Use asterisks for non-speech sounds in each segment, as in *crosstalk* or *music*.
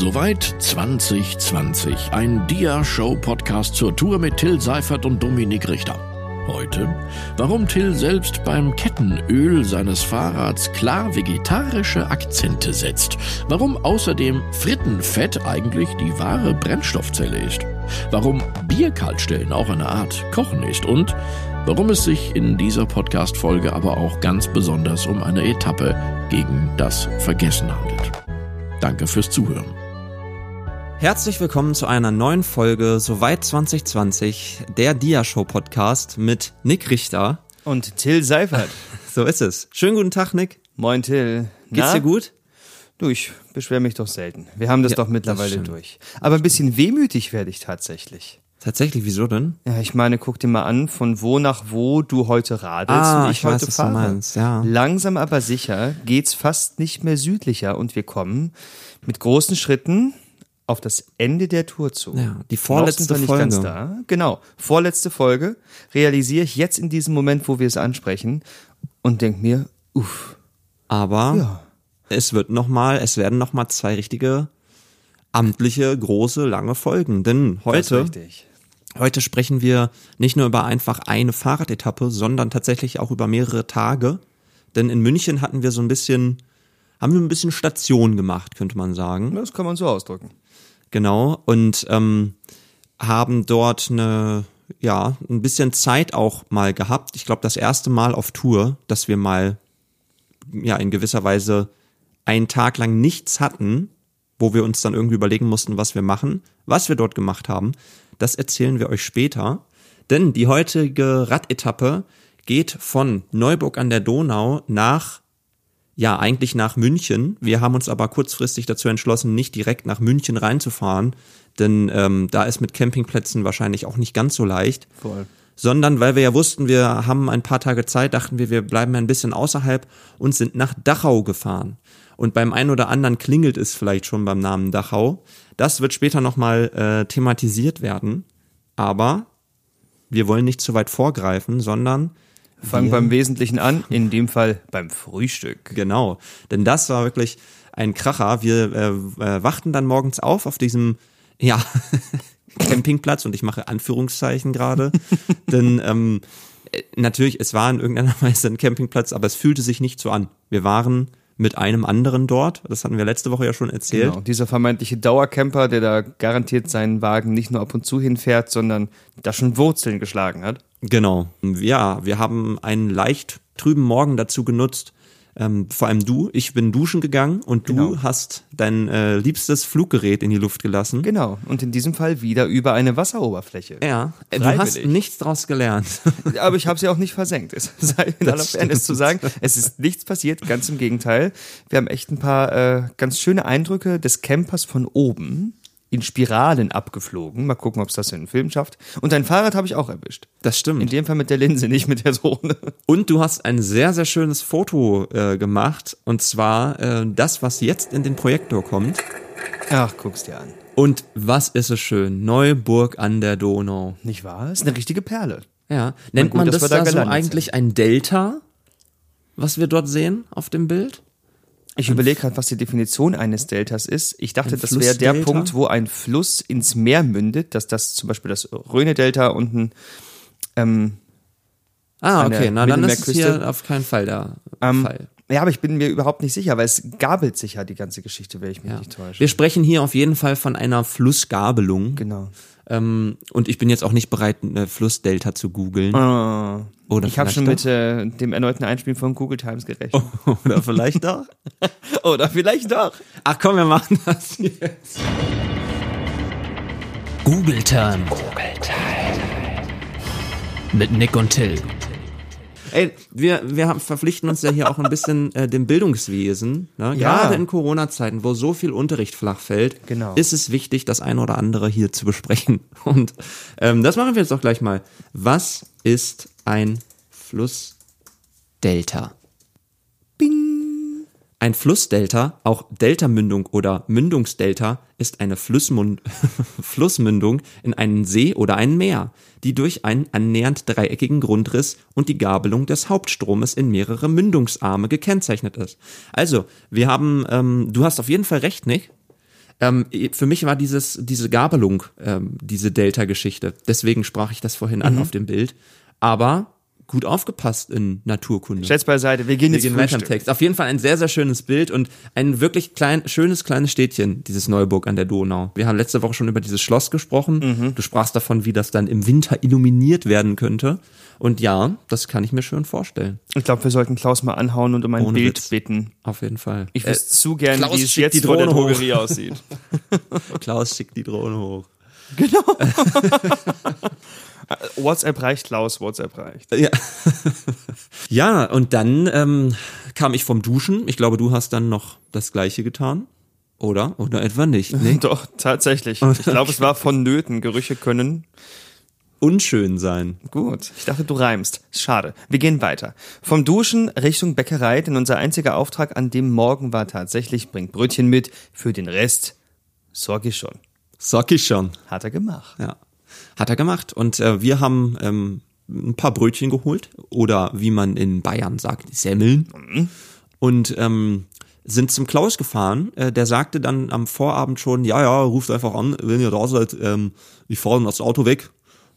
Soweit 2020. Ein Dia-Show-Podcast zur Tour mit Till Seifert und Dominik Richter. Heute, warum Till selbst beim Kettenöl seines Fahrrads klar vegetarische Akzente setzt. Warum außerdem Frittenfett eigentlich die wahre Brennstoffzelle ist. Warum Bierkaltstellen auch eine Art Kochen ist. Und warum es sich in dieser Podcast-Folge aber auch ganz besonders um eine Etappe gegen das Vergessen handelt. Danke fürs Zuhören. Herzlich willkommen zu einer neuen Folge Soweit 2020, der Dia-Show Podcast mit Nick Richter. Und Till Seifert. *laughs* So ist es. Schönen guten Tag, Nick. Moin Till. Geht's Na? dir gut? Du, ich beschwere mich doch selten. Wir haben das Ja, doch das mittlerweile stimmt. durch. Aber ein bisschen wehmütig werde ich tatsächlich. Tatsächlich, wieso denn? Ja, ich meine, guck dir mal an, von wo nach wo du heute radelst Ah, und ich, ich weiß, heute du fahre. meinst, ja. Langsam aber sicher geht's fast nicht mehr südlicher und wir kommen mit großen Schritten auf das Ende der Tour zu. Ja, die vorletzte Folge. Genau, vorletzte Folge realisiere ich jetzt in diesem Moment, wo wir es ansprechen und denk mir, uff, Aber ja. es wird noch mal, es werden noch mal zwei richtige amtliche, große, lange Folgen. Denn heute, heute sprechen wir nicht nur über einfach eine Fahrradetappe, sondern tatsächlich auch über mehrere Tage. Denn in München hatten wir so ein bisschen, haben wir ein bisschen Station gemacht, könnte man sagen. Das kann man so ausdrücken. Genau, und ähm, haben dort eine, ja, ein bisschen Zeit auch mal gehabt. Ich glaube, das erste Mal auf Tour, dass wir mal, ja, in gewisser Weise einen Tag lang nichts hatten, wo wir uns dann irgendwie überlegen mussten, was wir machen. Was wir dort gemacht haben, das erzählen wir euch später. Denn die heutige Radetappe geht von Neuburg an der Donau nach ja, eigentlich nach München. Wir haben uns aber kurzfristig dazu entschlossen, nicht direkt nach München reinzufahren, denn ähm, da ist mit Campingplätzen wahrscheinlich auch nicht ganz so leicht. Voll. Sondern weil wir ja wussten, wir haben ein paar Tage Zeit, dachten wir, wir bleiben ein bisschen außerhalb und sind nach Dachau gefahren. Und beim einen oder anderen klingelt es vielleicht schon beim Namen Dachau. Das wird später nochmal äh, thematisiert werden. Aber wir wollen nicht zu weit vorgreifen, sondern Fangen wir- beim Wesentlichen an, in dem Fall beim Frühstück. Genau, denn das war wirklich ein Kracher. Wir äh, äh, wachten dann morgens auf auf diesem, ja, *laughs* Campingplatz und ich mache Anführungszeichen gerade, *laughs* denn ähm, äh, natürlich, es war in irgendeiner *laughs* Weise ein Campingplatz, aber es fühlte sich nicht so an. Wir waren mit einem anderen dort, das hatten wir letzte Woche ja schon erzählt. Genau. Dieser vermeintliche Dauercamper, der da garantiert seinen Wagen nicht nur ab und zu hinfährt, sondern da schon Wurzeln geschlagen hat. Genau. Ja, wir haben einen leicht trüben Morgen dazu genutzt. Ähm, vor allem du, ich bin duschen gegangen und du Genau. hast dein äh, liebstes Fluggerät in die Luft gelassen. Genau. Und in diesem Fall wieder über eine Wasseroberfläche. Ja, äh, du hast Freiwillig. nichts draus gelernt. *laughs* Aber ich habe sie auch nicht versenkt. Es sei in aller Fairness zu sagen, es ist nichts passiert, ganz im Gegenteil. Wir haben echt ein paar äh, ganz schöne Eindrücke des Campers von oben in Spiralen abgeflogen. Mal gucken, ob es das in einen Film schafft. Und dein Fahrrad habe ich auch erwischt. Das In stimmt. dem Fall mit der Linse, nicht mit der Drohne. Und du hast ein sehr, sehr schönes Foto äh, gemacht. Und zwar äh, das, was jetzt in den Projektor kommt. Ach, guck's dir an. Und was ist es schön? Neuburg an der Donau. Nicht wahr? Ist eine richtige Perle. Ja. Nennt gut, man das da da so eigentlich ein Delta? Was wir dort sehen auf dem Bild? Ich überlege gerade, was die Definition eines Deltas ist. Ich dachte, Ein das wäre der? Punkt, wo ein Fluss ins Meer mündet, dass das zum Beispiel das Rhöne-Delta unten ähm, Ah, okay. Na, dann ist es hier auf keinen Fall der Ähm, Fall. Ja, aber ich bin mir überhaupt nicht sicher, weil es gabelt sich ja die ganze Geschichte, wenn ich mich Ja. nicht täusche. Wir sprechen hier auf jeden Fall von einer Flussgabelung. genau. Ähm, und ich bin jetzt auch nicht bereit, eine Flussdelta zu googeln. Oder ich habe schon doch? mit äh, dem erneuten Einspielen von Google Times gerechnet. *laughs* Oder vielleicht doch. *laughs* Oder vielleicht doch. Ach komm, wir machen das jetzt. Google Turn. Mit Nick und Till. Ey, wir, wir haben, verpflichten uns ja hier auch ein bisschen äh, dem Bildungswesen. Ne? Ja. Gerade in Corona-Zeiten, wo so viel Unterricht flach fällt, Genau. ist es wichtig, das eine oder andere hier zu besprechen. *laughs* Und ähm, das machen wir jetzt auch gleich mal. Was ist ein Flussdelta? Ein Flussdelta, auch Deltamündung oder Mündungsdelta, ist eine Flussmund *laughs* Flussmündung in einen See oder ein Meer, die durch einen annähernd dreieckigen Grundriss und die Gabelung des Hauptstromes in mehrere Mündungsarme gekennzeichnet ist. Also, wir haben, ähm, du hast auf jeden Fall recht, Nick. Ähm, für mich war dieses, diese Gabelung, ähm, diese Delta-Geschichte. Deswegen sprach ich das vorhin an auf dem Bild. Aber gut aufgepasst in Naturkunde. Schätz beiseite, wir gehen Wir jetzt gehen weiter im. Text. Auf jeden Fall ein sehr, sehr schönes Bild und ein wirklich klein, schönes kleines Städtchen, dieses Neuburg an der Donau. Wir haben letzte Woche schon über dieses Schloss gesprochen. Mhm. Du sprachst davon, wie das dann im Winter illuminiert werden könnte. Und ja, das kann ich mir schön vorstellen. Ich glaube, wir sollten Klaus mal anhauen und um ein Ohne Bild Witz. bitten. Auf jeden Fall. Ich Äh, wüsste zu gern, Klaus wie es jetzt die vor der Drohne hoch. Drogerie aussieht. *laughs* *laughs* Klaus schickt die Drohne hoch. *laughs* WhatsApp reicht, Klaus, WhatsApp reicht. Ja. *laughs* ja, und dann ähm, kam ich vom Duschen. Ich glaube, du hast dann noch das gleiche getan. Oder? Oder etwa nicht? Nee. *laughs* Doch, tatsächlich. Ich glaube, es war vonnöten. Gerüche können. Unschön sein. Gut. Ich dachte, du reimst. Schade. Wir gehen weiter. Vom Duschen Richtung Bäckerei, denn unser einziger Auftrag an dem Morgen war tatsächlich, bringt Brötchen mit. Für den Rest sorge ich schon. Sag ich schon. Hat er gemacht. Ja. Hat er gemacht. Und äh, wir haben ähm, ein paar Brötchen geholt. Oder wie man in Bayern sagt, Semmeln. Und ähm, sind zum Klaus gefahren. Äh, der sagte dann am Vorabend schon, ja, ja, ruft einfach an, wenn ihr da seid. Ähm, ich fahre das Auto weg.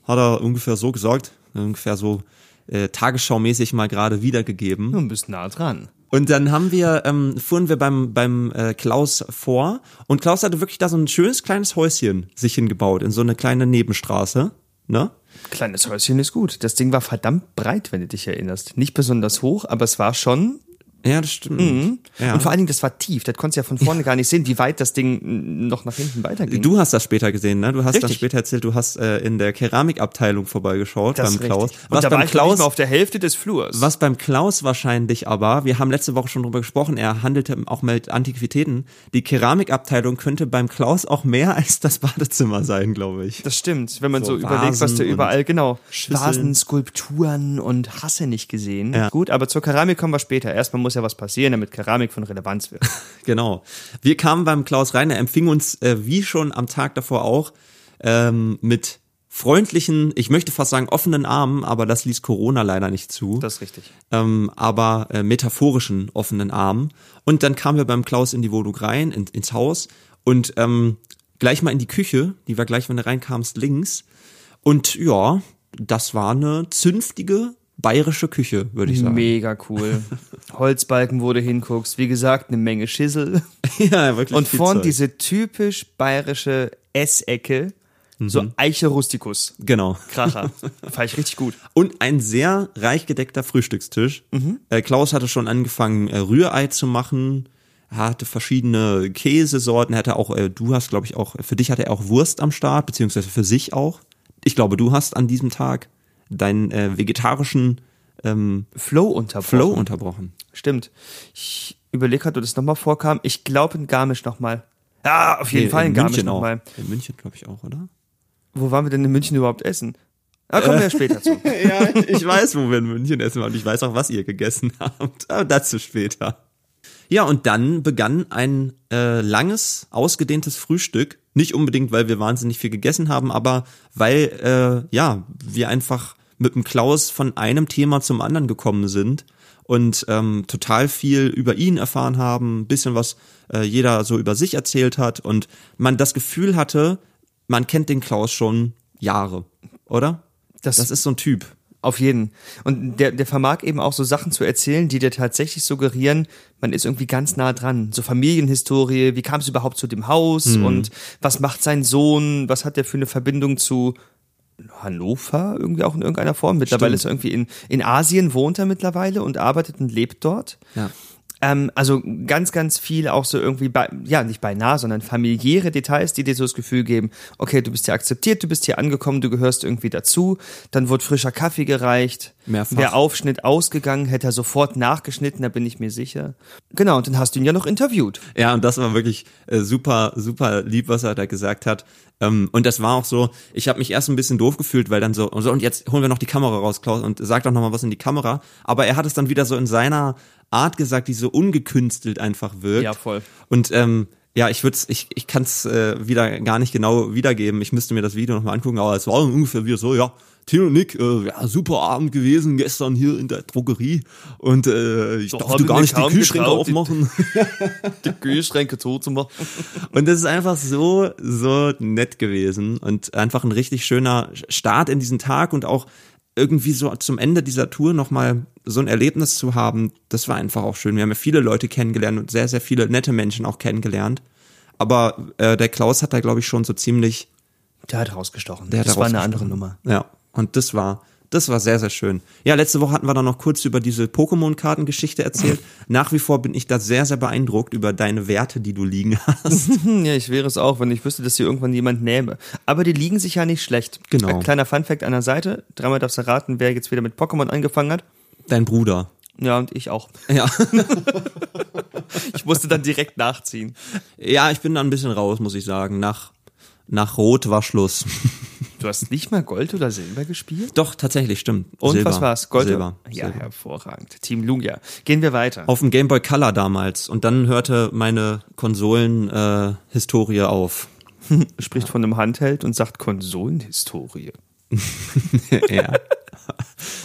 Hat er ungefähr so gesagt. Ungefähr so äh, tagesschaumäßig mal gerade wiedergegeben. Du bist nah dran. Und dann haben wir, ähm, fuhren wir beim, beim äh, Klaus vor und Klaus hatte wirklich da so ein schönes kleines Häuschen sich hingebaut in so eine kleine Nebenstraße. Ne? Kleines Häuschen ist gut. Das Ding war verdammt breit, wenn du dich erinnerst. Nicht besonders hoch, aber es war schon. Ja, das stimmt. Ja. Und vor allen Dingen, das war tief. Das konntest du ja von vorne gar nicht sehen, wie weit das Ding noch nach hinten weiterging. Du hast das später gesehen, ne? Du hast Richtig. später erzählt, du hast äh, in der Keramikabteilung vorbeigeschaut das beim Klaus. richtig. Und Was da war beim ich noch nicht Klaus, auf der Hälfte des Flurs. was beim Klaus wahrscheinlich aber, wir haben letzte Woche schon drüber gesprochen, er handelte auch mit Antiquitäten. Die Keramikabteilung könnte beim Klaus auch mehr *laughs* als das Badezimmer sein, glaube ich. Das stimmt, wenn man so, So überlegt, was da überall, genau, Schüsseln. Vasen, Skulpturen und Hasse nicht gesehen. Ja. Gut, aber zur Keramik kommen wir später. Erstmal muss ja was passieren, damit Keramik von Relevanz wird. *laughs* Genau. Wir kamen beim Klaus rein, er empfing uns äh, wie schon am Tag davor auch ähm, mit freundlichen, ich möchte fast sagen offenen Armen, aber das ließ Corona leider nicht zu. Das ist richtig. ähm, aber äh, metaphorischen offenen Armen. Und dann kamen wir beim Klaus in die Wohnung rein, in, ins Haus und ähm, gleich mal in die Küche, die war gleich, wenn du reinkamst, links. Und ja, das war eine zünftige bayerische Küche, würde ich sagen. Mega cool. *laughs* Holzbalken, wo du hinguckst. Wie gesagt, eine Menge Schissel. *laughs* ja, wirklich. Und vorn Zeug. diese typisch bayerische Essecke. So Eiche Rusticus. Genau. Kracher. *laughs* Fand ich richtig gut. Und ein sehr reich gedeckter Frühstückstisch. Äh, Klaus hatte schon angefangen, äh, Rührei zu machen. Er hatte verschiedene Käsesorten. Er hatte auch, äh, du hast, glaube ich, auch, für dich hatte er auch Wurst am Start, beziehungsweise für sich auch. Ich glaube, du hast an diesem Tag deinen äh, vegetarischen ähm, Flow unterbrochen. Flow unterbrochen. Stimmt. Ich überlege gerade, ob das nochmal vorkam. Ich glaube in Garmisch nochmal. Ja, auf jeden Nee, Fall in, Garmisch nochmal. In München, glaube ich, auch, oder? Wo waren wir denn in München überhaupt essen? Da kommen wir ja später zu. *laughs* ja, ich weiß, wo wir in München essen und ich weiß auch, was ihr gegessen *laughs* habt. Aber dazu später. Ja, und dann begann ein äh, langes, ausgedehntes Frühstück. Nicht unbedingt, weil wir wahnsinnig viel gegessen haben, aber weil äh, ja wir einfach mit dem Klaus von einem Thema zum anderen gekommen sind und ähm, total viel über ihn erfahren haben, ein bisschen was äh, jeder so über sich erzählt hat und man das Gefühl hatte, man kennt den Klaus schon Jahre, oder? Das- das ist so ein Typ. Auf jeden. Und der, der vermag eben auch so Sachen zu erzählen, die dir tatsächlich suggerieren, man ist irgendwie ganz nah dran. So Familienhistorie, wie kam es überhaupt zu dem Haus und was macht sein Sohn, was hat der für eine Verbindung zu Hannover irgendwie auch in irgendeiner Form. Mittlerweile ist er irgendwie in, in Asien, wohnt er mittlerweile und arbeitet und lebt dort. Ja. Ähm, also ganz, ganz viel auch so irgendwie, bei, ja, nicht beinahe, sondern familiäre Details, die dir so das Gefühl geben, okay, du bist hier akzeptiert, du bist hier angekommen, du gehörst irgendwie dazu. Dann wurde frischer Kaffee gereicht. Mehrfach. Der Aufschnitt ausgegangen, hätte er sofort nachgeschnitten, da bin ich mir sicher. Genau, und dann hast du ihn ja noch interviewt. Ja, und das war wirklich äh, super, super lieb, was er da gesagt hat. Ähm, und das war auch so, ich habe mich erst ein bisschen doof gefühlt, weil dann so, und so, und jetzt holen wir noch die Kamera raus, Klaus, und sag doch noch mal was in die Kamera. Aber er hat es dann wieder so in seiner Art gesagt, die so ungekünstelt einfach wirkt. Ja, voll. Und ähm, ja, ich würde ich, ich kann es äh, wieder gar nicht genau wiedergeben. Ich müsste mir das Video nochmal angucken, aber es war ungefähr wieder so, ja, Till und Nick, äh, ja, super Abend gewesen gestern hier in der Drogerie und äh, ich So darf hab du ich gar nicht die Kühlschränke getraut, die- aufmachen. *laughs* *laughs* Die Kühlschränke zuzumachen. Und das ist einfach so, so nett gewesen und einfach ein richtig schöner Start in diesen Tag und auch irgendwie so zum Ende dieser Tour nochmal so ein Erlebnis zu haben, das war einfach auch schön. Wir haben ja viele Leute kennengelernt und sehr, sehr viele nette Menschen auch kennengelernt. Aber äh, der Klaus hat da, glaube ich, schon so ziemlich Der hat rausgestochen. der hat das da war eine andere. Nummer. Ja, und das war, das war sehr, sehr schön. Ja, letzte Woche hatten wir dann noch kurz über diese Pokémon-Kartengeschichte erzählt. Nach wie vor bin ich da sehr, sehr beeindruckt über deine Werte, die du liegen hast. *laughs* Ja, ich wäre es auch, wenn ich wüsste, dass hier irgendwann jemand nähme. Aber die liegen sich ja nicht schlecht. Genau. Ein kleiner Funfact an der Seite. Dreimal darfst du raten, wer jetzt wieder mit Pokémon angefangen hat. Dein Bruder. Ja, und ich auch. Ja. *laughs* Ich musste dann direkt nachziehen. Ja, ich bin da ein bisschen raus, muss ich sagen. Nach, nach Rot war Schluss. Du hast nicht mal Gold oder Silber gespielt? Doch, tatsächlich, stimmt. Und Silber. was war's? Gold? Silber. Ja, Silber. hervorragend. Team Lugia. Gehen wir weiter. Auf dem Game Boy Color damals. Und dann hörte meine Konsolen-Historie äh, auf. *laughs* Spricht von einem Handheld und sagt Konsolenhistorie. *laughs* ja.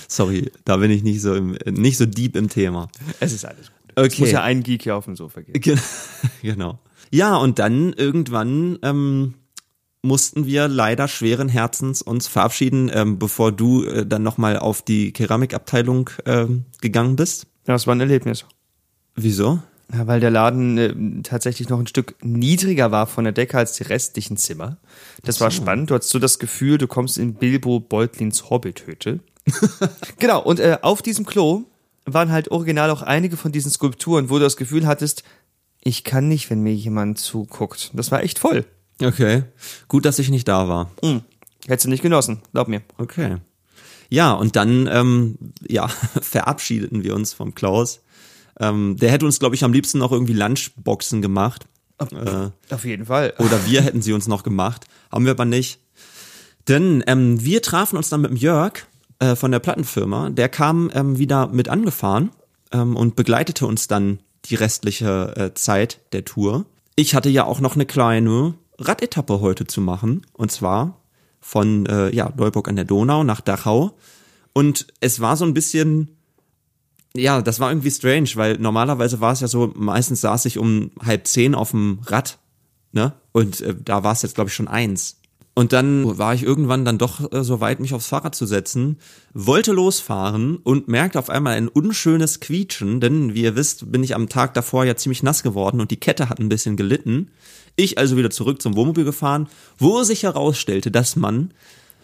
Sorry, da bin ich nicht so im, nicht so deep im Thema. Es ist alles gut. Es Okay. muss ja ein Geek hier auf dem Sofa gehen. *laughs* Ge- genau. Ja, und dann irgendwann ähm, mussten wir leider schweren Herzens uns verabschieden, ähm, bevor du äh, dann nochmal auf die Keramikabteilung ähm, gegangen bist. Ja, das war ein Erlebnis. Wieso? Ja, weil der Laden äh, tatsächlich noch ein Stück niedriger war von der Decke als die restlichen Zimmer. Das war spannend. Du hattest so das Gefühl, du kommst in Bilbo Beutlins Hobbithütte. *laughs* genau, und äh, auf diesem Klo waren halt original auch einige von diesen Skulpturen, wo du das Gefühl hattest, ich kann nicht, wenn mir jemand zuguckt. Das war echt voll. Okay. Gut, dass ich nicht da war. Hm. Hättest du nicht genossen, glaub mir. Okay. Ja, und dann ähm, ja, *laughs* verabschiedeten wir uns vom Klaus. Ähm, der hätte uns, glaube ich, am liebsten noch irgendwie Lunchboxen gemacht. Äh, Auf jeden Fall. Oder wir hätten sie uns noch gemacht. Haben wir aber nicht. Denn ähm, wir trafen uns dann mit dem Jörg äh, von der Plattenfirma. Der kam ähm, wieder mit angefahren ähm, und begleitete uns dann die restliche äh, Zeit der Tour. Ich hatte ja auch noch eine kleine Radetappe heute zu machen. Und zwar von äh, ja, Neuburg an der Donau nach Dachau. Und es war so ein bisschen ja, das war irgendwie strange, weil normalerweise war es ja so, meistens saß ich um halb zehn auf dem Rad, ne? Und äh, da war es jetzt, glaube ich, schon eins. Und dann war ich irgendwann dann doch äh, so weit, mich aufs Fahrrad zu setzen, wollte losfahren und merkte auf einmal ein unschönes Quietschen, denn wie ihr wisst, bin ich am Tag davor ja ziemlich nass geworden und die Kette hat ein bisschen gelitten. Ich also wieder zurück zum Wohnmobil gefahren, wo sich herausstellte, dass man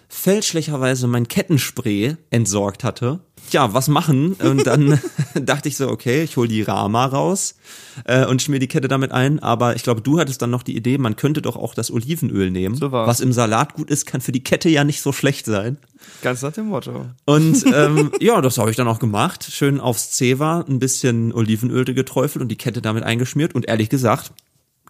fälschlicherweise mein Kettenspray entsorgt hatte. Tja, was machen? Und dann *laughs* *laughs* dachte ich so, okay, ich hol die Rama raus äh, und schmier die Kette damit ein. Aber ich glaube, du hattest dann noch die Idee, man könnte doch auch das Olivenöl nehmen. So war's. was im Salat gut ist, kann für die Kette ja nicht so schlecht sein. Ganz nach dem Motto. Und *laughs* ähm, ja, das habe ich dann auch gemacht. Schön aufs Zewa ein bisschen Olivenöl geträufelt und die Kette damit eingeschmiert. Und ehrlich gesagt,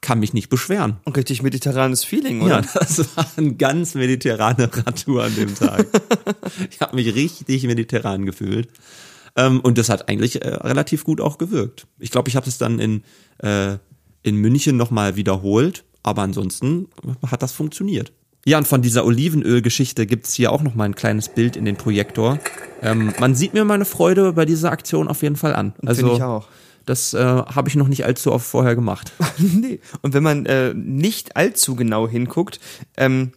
kann mich nicht beschweren. Ein richtig mediterranes Feeling, oder? Ja, das war eine ganz mediterrane Radtour an dem Tag. *laughs* ich habe mich richtig mediterran gefühlt. Ähm, und das hat eigentlich äh, relativ gut auch gewirkt. Ich glaube, ich habe es dann in, äh, in München nochmal wiederholt, aber ansonsten hat das funktioniert. Ja, und von dieser Olivenöl-Geschichte gibt's hier auch noch mal ein kleines Bild in den Projektor. Ähm, man sieht mir meine Freude bei dieser Aktion auf jeden Fall an. Also, Finde ich auch. Das äh, habe ich noch nicht allzu oft vorher gemacht. *laughs* nee. Und wenn man äh, nicht allzu genau hinguckt ähm,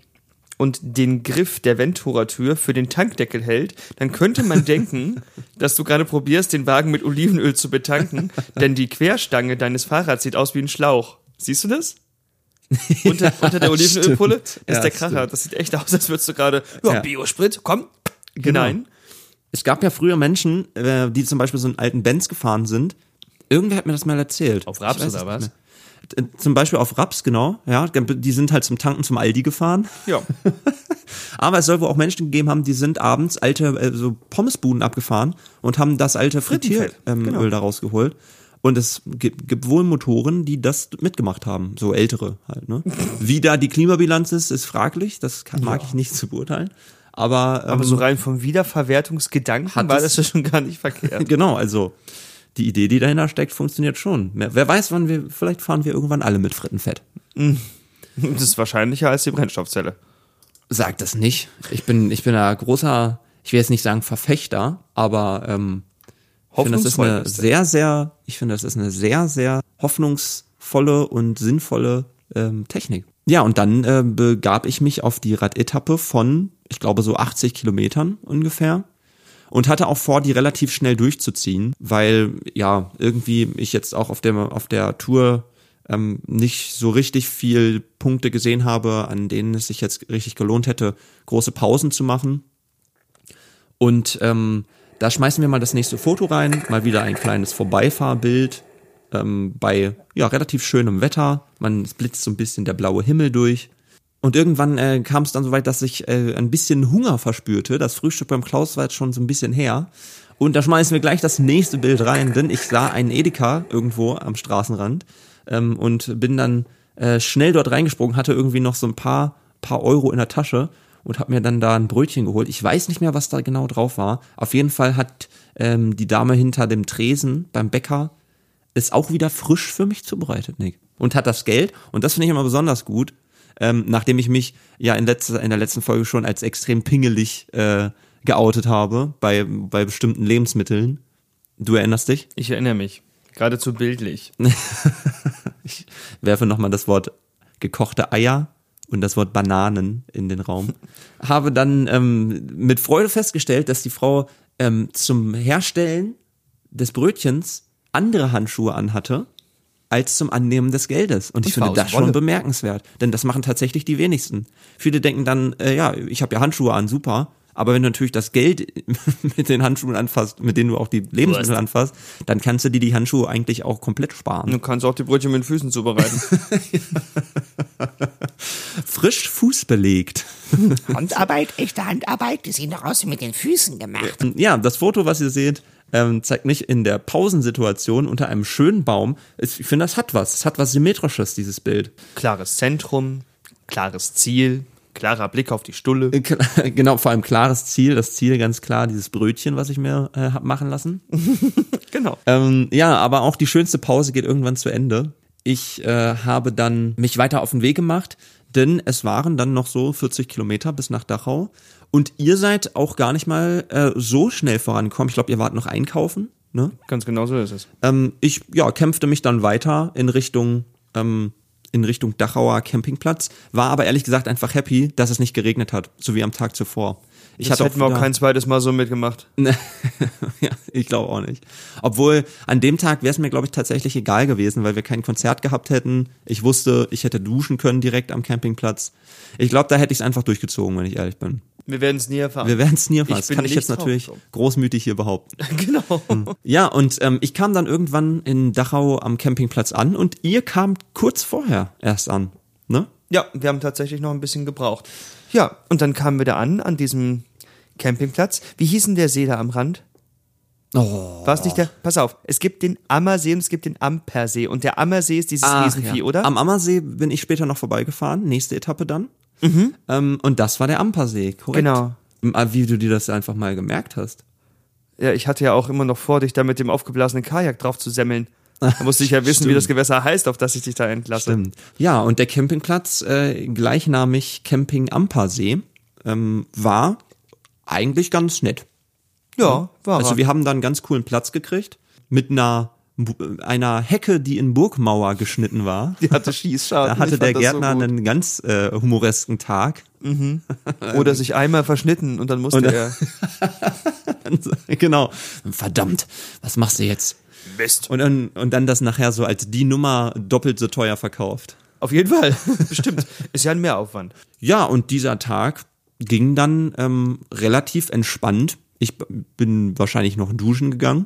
und den Griff der Ventura-Tür für den Tankdeckel hält, dann könnte man *laughs* denken, dass du gerade probierst, den Wagen mit Olivenöl zu betanken, denn die Querstange deines Fahrrads sieht aus wie ein Schlauch. Siehst du das? *laughs* Unter, unter der Olivenölpulle ist Ja, der Kracher. stimmt. Das sieht echt aus, als würdest du gerade, ja, Ja. Biosprit, komm, Genau. hinein. Es gab ja früher Menschen, äh, die zum Beispiel so einen alten Benz gefahren sind. Irgendwer hat mir das mal erzählt. Auf Raps oder was? Äh, Zum Beispiel auf Raps, genau. Ja, die sind halt zum Tanken zum Aldi gefahren. Ja. *laughs* Aber es soll wohl auch Menschen gegeben haben, die sind abends alte äh, so Pommesbuden abgefahren und haben das alte Frittieröl ähm, genau. Öl daraus geholt. Und es gibt, gibt wohl Motoren, die das mitgemacht haben, so ältere halt. Ne? *laughs* Wie da die Klimabilanz ist, ist fraglich. Das kann, mag ich nicht zu beurteilen. Aber, ähm, Aber so rein vom Wiederverwertungsgedanken war das ja schon gar nicht verkehrt. *laughs* Genau, also die Idee, die dahinter steckt, funktioniert schon. Wer weiß, wann wir, vielleicht fahren wir irgendwann alle mit Frittenfett. Das ist wahrscheinlicher als die Brennstoffzelle. Sag das nicht. Ich bin, ich bin ein großer, ich will jetzt nicht sagen Verfechter, aber ähm, ich finde, das ist eine sehr, sehr, ich finde, das ist eine sehr, sehr hoffnungsvolle und sinnvolle ähm, Technik. Ja, und dann äh, begab ich mich auf die Radetappe von, ich glaube, so 80 Kilometern ungefähr. Und hatte auch vor, die relativ schnell durchzuziehen, weil ja irgendwie ich jetzt auch auf der auf der Tour ähm, nicht so richtig viel Punkte gesehen habe, an denen es sich jetzt richtig gelohnt hätte, große Pausen zu machen. Und ähm, da schmeißen wir mal das nächste Foto rein, mal wieder ein kleines Vorbeifahrbild ähm, bei ja relativ schönem Wetter. Man blitzt so ein bisschen der blaue Himmel durch. Und irgendwann äh, kam es dann so weit, dass ich äh, ein bisschen Hunger verspürte. Das Frühstück beim Klaus war jetzt schon so ein bisschen her. Und da schmeißen wir gleich das nächste Bild rein, denn ich sah einen Edeka irgendwo am Straßenrand ähm, und bin dann äh, schnell dort reingesprungen, hatte irgendwie noch so ein paar, paar Euro in der Tasche und habe mir dann da ein Brötchen geholt. Ich weiß nicht mehr, was da genau drauf war. Auf jeden Fall hat ähm, die Dame hinter dem Tresen beim Bäcker es auch wieder frisch für mich zubereitet, Nick. Und hat das Geld, und das finde ich immer besonders gut, ähm, nachdem ich mich ja in, letzter, in der letzten Folge schon als extrem pingelig äh, geoutet habe bei, bei bestimmten Lebensmitteln. Du erinnerst dich? Ich erinnere mich. Geradezu bildlich. *laughs* Ich werfe nochmal das Wort gekochte Eier und das Wort Bananen in den Raum. *laughs* Habe dann ähm, mit Freude festgestellt, dass die Frau ähm, zum Herstellen des Brötchens andere Handschuhe anhatte als zum Annehmen des Geldes. Und ich Und finde das schon Wolle. bemerkenswert, denn das machen tatsächlich die wenigsten. Viele denken dann, äh, ja, ich habe ja Handschuhe an, super. Aber wenn du natürlich das Geld *laughs* mit den Handschuhen anfasst, mit denen du auch die Lebensmittel hast- anfasst, dann kannst du dir die Handschuhe eigentlich auch komplett sparen. Du kannst auch die Brötchen mit den Füßen zubereiten. *laughs* Frisch fußbelegt. Handarbeit, echte Handarbeit, die sehen doch aus wie mit den Füßen gemacht. Ja, das Foto, was ihr seht, ähm, zeigt mich in der Pausensituation unter einem schönen Baum. Ich finde, das hat was. Es hat was Symmetrisches, dieses Bild. klares Zentrum, klares Ziel, klarer Blick auf die Stulle. Äh, *laughs* Genau, vor allem klares Ziel. Das Ziel ganz klar, dieses Brötchen, was ich mir äh, hab machen lassen. *laughs* Genau. Ähm, ja, aber auch die schönste Pause geht irgendwann zu Ende. Ich äh, habe dann mich weiter auf den Weg gemacht, denn es waren dann noch so 40 Kilometer bis nach Dachau. Und ihr seid auch gar nicht mal äh, so schnell vorangekommen. Ich glaube, ihr wart noch einkaufen. Ne? Ganz genau so ist es. Ähm, ich ja, kämpfte mich dann weiter in Richtung ähm, in Richtung Dachauer Campingplatz, war aber ehrlich gesagt einfach happy, dass es nicht geregnet hat, so wie am Tag zuvor. Ich das hatte hätten wir auch kein zweites Mal so mitgemacht. *laughs* ja, ich glaube auch nicht. Obwohl, an dem Tag wäre es mir, glaube ich, tatsächlich egal gewesen, weil wir kein Konzert gehabt hätten. Ich wusste, ich hätte duschen können direkt am Campingplatz. Ich glaube, da hätte ich es einfach durchgezogen, wenn ich ehrlich bin. Wir werden es nie erfahren. Wir werden es nie erfahren. Ich Das kann ich jetzt natürlich großmütig hier behaupten. *laughs* genau. Ja, und ähm, ich kam dann irgendwann in Dachau am Campingplatz an und ihr kamt kurz vorher erst an. Ne? Ja, wir haben tatsächlich noch ein bisschen gebraucht. Ja, und dann kamen wir da an, an diesem Campingplatz. Wie hieß denn der See da am Rand? Oh. War es nicht der? Pass auf, es gibt den Ammersee und es gibt den Ampersee. Und der Ammersee ist dieses Riesenvieh, ja. oder? Am Ammersee bin ich später noch vorbeigefahren, nächste Etappe dann. Ähm, und das war der Ampersee, korrekt. Genau. Ah, Wie du dir das einfach mal gemerkt hast. ja, ich hatte ja auch immer noch vor, dich da mit dem aufgeblasenen Kajak drauf zu semmeln. Da musste ich ja wissen, wie das Gewässer heißt, auf das ich dich da entlasse. Stimmt. Ja, und der Campingplatz, äh, gleichnamig Camping Ampersee, ähm, war eigentlich ganz nett. Ja, war Also wir haben da einen ganz coolen Platz gekriegt mit einer einer Hecke, die in Burgmauer geschnitten war. *laughs* Die hatte Schießschaden. Da hatte der Gärtner so einen ganz äh, humoresken Tag. *laughs* Oder sich einmal verschnitten und dann musste Und- er. *laughs* genau. Verdammt, was machst du jetzt? Mist. Und dann, und dann das nachher so als die Nummer doppelt so teuer verkauft. Auf jeden Fall. Bestimmt. Ist ja ein Mehraufwand. Ja, und dieser Tag ging dann ähm, relativ entspannt. Ich bin wahrscheinlich noch duschen gegangen.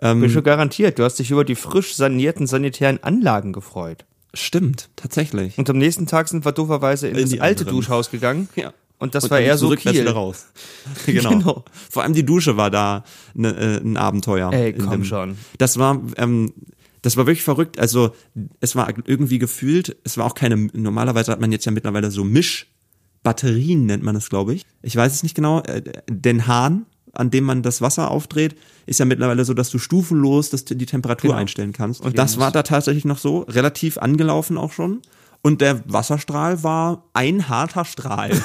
Bin schon garantiert. Du hast dich über die frisch sanierten sanitären Anlagen gefreut. Stimmt, tatsächlich. Und am nächsten Tag sind wir dooferweise in, In das die alte anderen. Duschhaus gegangen. *laughs* Ja. Und das Und war eher so Kiel. raus. *laughs* *laughs* Genau. Genau. Vor allem die Dusche war da ne, äh, ein Abenteuer. Ey, komm schon. Das war, ähm, das war wirklich verrückt. Also es war irgendwie gefühlt, es war auch keine, normalerweise hat man jetzt ja mittlerweile so Mischbatterien, nennt man es, glaube ich. Ich weiß es nicht genau. Äh, Den Hahn, an dem man das Wasser aufdreht, ist ja mittlerweile so, dass du stufenlos das, die Temperatur Genau. einstellen kannst. Und das war da tatsächlich noch so, relativ angelaufen auch schon. Und der Wasserstrahl war ein harter Strahl. *laughs*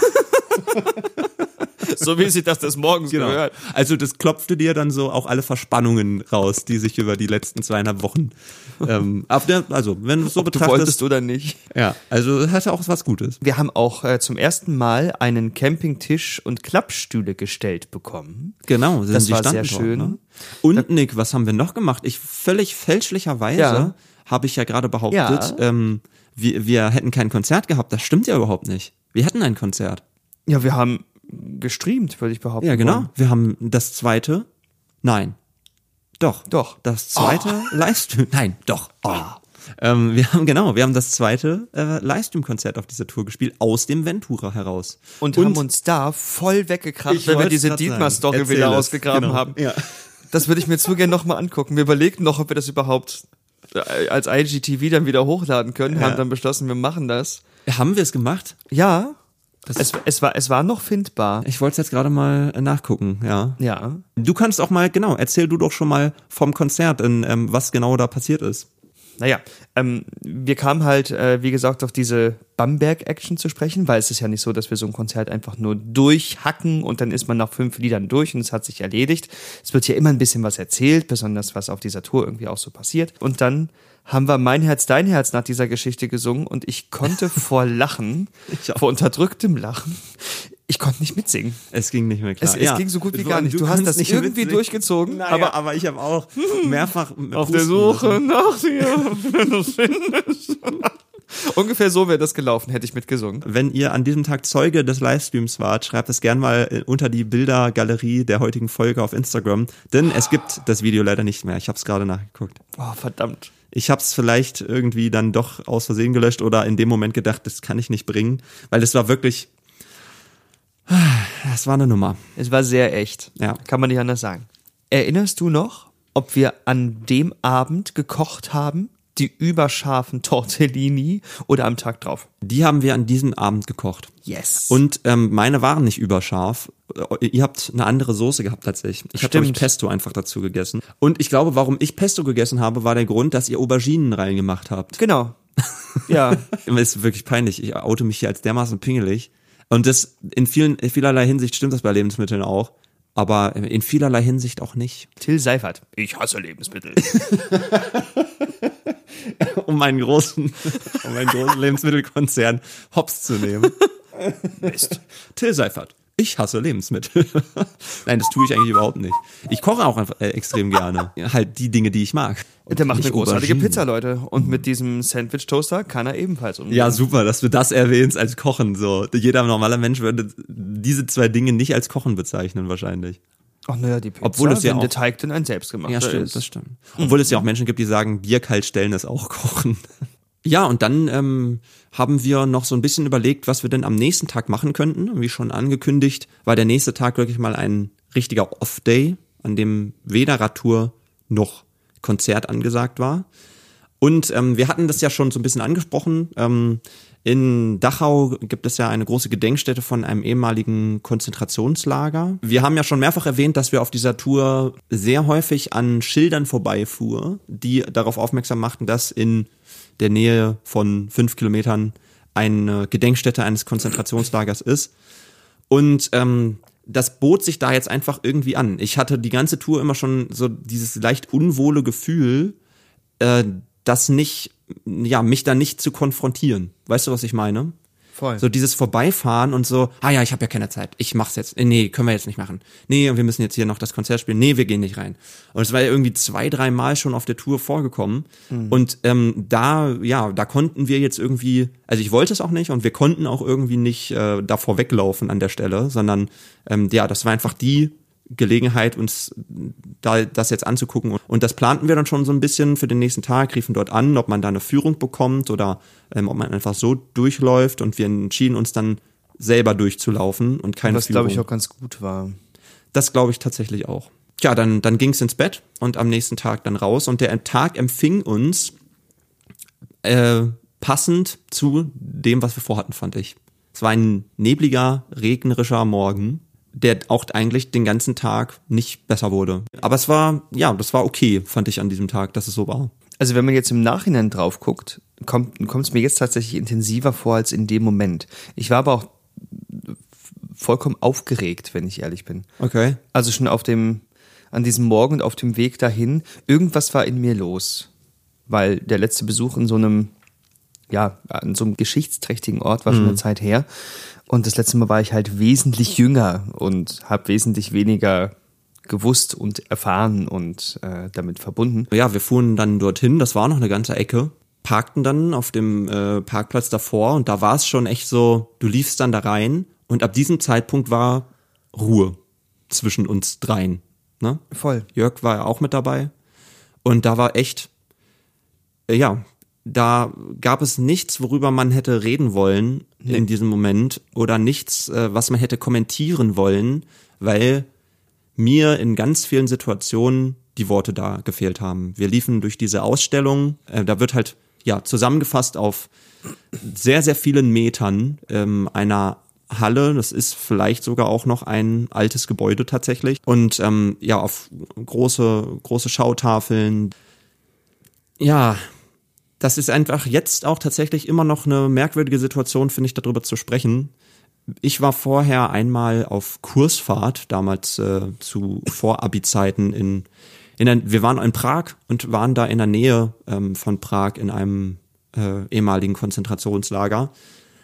*laughs* so wie sich das des Morgens Genau. gehört. Also das klopfte dir dann so auch alle Verspannungen raus, die sich über die letzten zweieinhalb Wochen ähm, auf der, also wenn du es so Du betrachtest, wolltest oder nicht. ja, also es hatte auch was Gutes. Wir haben auch äh, zum ersten Mal einen Campingtisch und Klappstühle gestellt bekommen. Genau, sind Das war sehr schön. Ne? Und Nick, was haben wir noch gemacht? Ich völlig fälschlicherweise Ja. habe ich ja gerade behauptet, Ja. ähm, wir, wir hätten kein Konzert gehabt. Das stimmt ja überhaupt nicht. Wir hatten ein Konzert. Ja, wir haben gestreamt, würde ich behaupten. Ja, genau. wollen. Wir haben das zweite. Nein. Doch. Doch. Das zweite *laughs* Livestream. Nein, doch. Oh. Ähm, wir haben genau, wir haben das zweite äh, Livestream-Konzert auf dieser Tour gespielt aus dem Ventura heraus. Und, haben uns da voll weggekracht, Ich wenn wir diese. Dietmar-Story wieder es. ausgegraben Genau. haben. Ja. Das würde ich mir zu gerne nochmal angucken. Wir überlegten noch, ob wir das überhaupt äh, als IGTV dann wieder hochladen können, haben dann beschlossen, wir machen das. Haben wir es gemacht? Ja, es, es, war, es war noch findbar. Ich wollte es jetzt gerade mal äh, nachgucken, ja. Ja. Du kannst auch mal, genau, erzähl du doch schon mal vom Konzert, in, ähm, was genau da passiert ist. Naja, ähm, wir kamen halt, äh, wie gesagt, auf diese Bamberg-Action zu sprechen, weil es ist ja nicht so, dass wir so ein Konzert einfach nur durchhacken und dann ist man nach fünf Liedern durch und es hat sich erledigt. Es wird ja immer ein bisschen was erzählt, besonders was auf dieser Tour irgendwie auch so passiert. Und dann haben wir Mein Herz, Dein Herz nach dieser Geschichte gesungen und ich konnte *laughs* vor Lachen, vor unterdrücktem Lachen, ich konnte nicht mitsingen. Es ging nicht mehr klar. Es- es ging so gut wie gar nicht. Du hast kannst das irgendwie durchgezogen, Naja, aber- aber, ich habe auch mehrfach *laughs* Auf der Suche nach dir, wenn du findest. *laughs* Ungefähr so wäre das gelaufen, hätte ich mitgesungen. Wenn ihr an diesem Tag Zeuge des Livestreams wart, schreibt es gern mal äh, unter die Bildergalerie der heutigen Folge auf Instagram, denn es gibt das Video leider nicht mehr. Ich habe es gerade nachgeguckt. Oh, verdammt. Ich habe es vielleicht irgendwie dann doch aus Versehen gelöscht oder in dem Moment gedacht, das kann ich nicht bringen, weil es war wirklich, das war eine Nummer. Es war sehr echt. Ja. Kann man nicht anders sagen. Erinnerst du noch, ob wir an dem Abend gekocht haben? Die überscharfen Tortellini oder am Tag drauf? Die haben wir an diesem Abend gekocht. Yes. Und ähm, meine waren nicht überscharf. Äh, Ihr habt eine andere Soße gehabt tatsächlich. Ich habe Pesto einfach dazu gegessen. Und ich glaube, warum ich Pesto gegessen habe, war der Grund, dass ihr Auberginen reingemacht habt. genau. Ja. *laughs* Ist wirklich peinlich. Ich oute mich hier als dermaßen pingelig. Und das in vielen, in vielerlei Hinsicht stimmt das bei Lebensmitteln auch. Aber in vielerlei Hinsicht auch nicht. Till Seifert. Ich hasse Lebensmittel. *laughs* Um meinen großen, um meinen großen Lebensmittelkonzern hops zu nehmen. Mist. Till Seifert. Ich hasse Lebensmittel. *laughs* Nein, das tue ich eigentlich überhaupt nicht. Ich koche auch einfach äh, extrem gerne. *laughs* Halt die Dinge, die ich mag. Und Der macht eine großartige Auberginen. Pizza, Leute. Und mit diesem Sandwich-Toaster kann er ebenfalls umgehen. Ja, super, dass du das erwähnst als Kochen. So, jeder normale Mensch würde diese zwei Dinge nicht als Kochen bezeichnen wahrscheinlich. Ach naja, die Pizza, Obwohl es ja wenn auch- der Teig denn ein selbstgemachter Ja, stimmt, ist. das stimmt. Obwohl es ja auch Menschen gibt, die sagen, Bier kalt stellen ist auch Kochen. *laughs* Ja, und dann ähm, haben wir noch so ein bisschen überlegt, was wir denn am nächsten Tag machen könnten. Wie schon angekündigt, war der nächste Tag wirklich mal ein richtiger Off-Day, an dem weder Radtour noch Konzert angesagt war. Und ähm, wir hatten das ja schon so ein bisschen angesprochen. Ähm, in Dachau gibt es ja eine große Gedenkstätte von einem ehemaligen Konzentrationslager. Wir haben ja schon mehrfach erwähnt, dass wir auf dieser Tour sehr häufig an Schildern vorbeifuhr, die darauf aufmerksam machten, dass in der Nähe von fünf Kilometern eine Gedenkstätte eines Konzentrationslagers ist. Und ähm, das bot sich da jetzt einfach irgendwie an. Ich hatte die ganze Tour immer schon so dieses leicht unwohle Gefühl, äh, das nicht, ja, mich da nicht zu konfrontieren. Weißt du, was ich meine? Voll. So dieses Vorbeifahren und so, ah ja, ich habe ja keine Zeit, ich mach's jetzt. Äh, Nee, können wir jetzt nicht machen. Nee, und wir müssen jetzt hier noch das Konzert spielen. Nee, wir gehen nicht rein. Und es war ja irgendwie zwei, drei Mal schon auf der Tour vorgekommen. Und ähm, da, ja, da konnten wir jetzt irgendwie, also ich wollte es auch nicht und wir konnten auch irgendwie nicht äh, davor weglaufen an der Stelle, sondern ähm, ja, das war einfach die Gelegenheit, uns da das jetzt anzugucken. Und das planten wir dann schon so ein bisschen für den nächsten Tag, riefen dort an, ob man da eine Führung bekommt oder ähm, ob man einfach so durchläuft. Und wir entschieden uns dann selber durchzulaufen und keine Was, Führung. glaube ich, auch ganz gut war. Das glaube ich tatsächlich auch. Ja, dann, dann ging's ins Bett und am nächsten Tag dann raus. Und der Tag empfing uns äh, passend zu dem, was wir vorhatten, fand ich. Es war ein nebliger, regnerischer Morgen, der auch eigentlich den ganzen Tag nicht besser wurde. Aber es war, ja, das war okay, fand ich an diesem Tag, dass es so war. Also wenn man jetzt im Nachhinein drauf guckt, kommt es mir jetzt tatsächlich intensiver vor als in dem Moment. Ich war aber auch vollkommen aufgeregt, wenn ich ehrlich bin. Okay. Also schon auf dem, an diesem Morgen und auf dem Weg dahin, irgendwas war in mir los. Weil der letzte Besuch in so einem, ja, an so einem geschichtsträchtigen Ort war schon eine Zeit her. Und das letzte Mal war ich halt wesentlich jünger und habe wesentlich weniger gewusst und erfahren und äh, damit verbunden. Ja, wir fuhren dann dorthin, das war noch eine ganze Ecke, parkten dann auf dem äh, Parkplatz davor und da war es schon echt so, du liefst dann da rein und ab diesem Zeitpunkt war Ruhe zwischen uns dreien. Ne? Voll. Jörg war ja auch mit dabei und da war echt, äh, ja, da gab es nichts, worüber man hätte reden wollen in diesem Moment oder nichts, äh, was man hätte kommentieren wollen, weil mir in ganz vielen Situationen die Worte da gefehlt haben. Wir liefen durch diese Ausstellung, äh, da wird halt ja zusammengefasst auf sehr, sehr vielen Metern ähm, einer Halle, das ist vielleicht sogar auch noch ein altes Gebäude tatsächlich. Und ähm, ja, auf große, große Schautafeln. Ja, das ist einfach jetzt auch tatsächlich immer noch eine merkwürdige Situation, finde ich, darüber zu sprechen. Ich war vorher einmal auf Kursfahrt, damals äh, zu Vorabi-Zeiten in, in der, wir waren in Prag und waren da in der Nähe ähm, von Prag in einem äh, ehemaligen Konzentrationslager.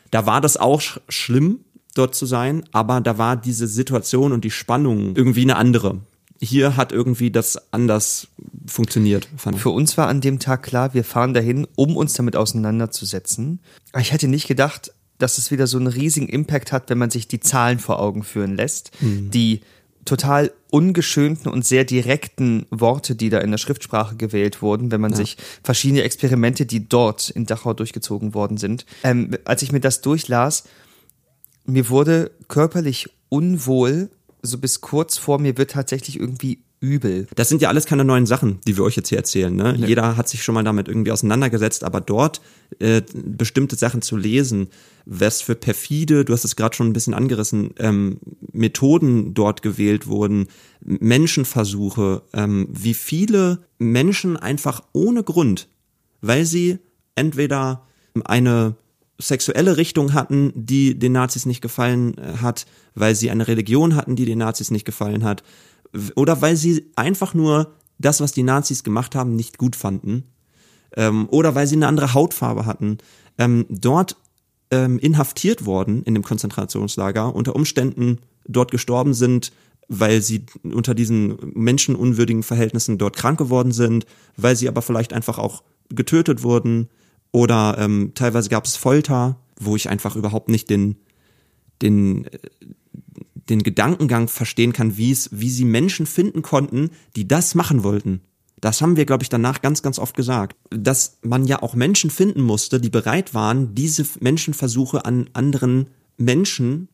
Da war das auch sch schlimm, dort zu sein, aber da war diese Situation und die Spannung irgendwie eine andere. Hier hat irgendwie das anders funktioniert, fand ich. Für uns war an dem Tag klar, wir fahren dahin, um uns damit auseinanderzusetzen. Aber ich hätte nicht gedacht, dass es wieder so einen riesigen Impact hat, wenn man sich die Zahlen vor Augen führen lässt. Die total ungeschönten und sehr direkten Worte, die da in der Schriftsprache gewählt wurden, wenn man sich verschiedene Experimente, die dort in Dachau durchgezogen worden sind. Ähm, als ich mir das durchlas, mir wurde körperlich unwohl, so bis kurz vor mir wird tatsächlich irgendwie übel. Das sind ja alles keine neuen Sachen, die wir euch jetzt hier erzählen. Ne? Jeder hat sich schon mal damit irgendwie auseinandergesetzt, aber dort äh, bestimmte Sachen zu lesen, was für perfide, du hast es gerade schon ein bisschen angerissen, ähm, Methoden dort gewählt wurden, Menschenversuche, ähm, wie viele Menschen einfach ohne Grund, weil sie entweder eine sexuelle Richtung hatten, die den Nazis nicht gefallen äh, hat, weil sie eine Religion hatten, die den Nazis nicht gefallen hat, oder weil sie einfach nur das, was die Nazis gemacht haben, nicht gut fanden, ähm, oder weil sie eine andere Hautfarbe hatten, ähm, dort ähm, inhaftiert worden in dem Konzentrationslager, unter Umständen dort gestorben sind, weil sie unter diesen menschenunwürdigen Verhältnissen dort krank geworden sind, weil sie aber vielleicht einfach auch getötet wurden oder ähm, teilweise gab es Folter, wo ich einfach überhaupt nicht den den den Gedankengang verstehen kann, wie es wie sie Menschen finden konnten, die das machen wollten. Das haben wir, glaube ich, danach ganz, ganz oft gesagt. Dass man ja auch Menschen finden musste, die bereit waren, diese Menschenversuche an anderen Menschen,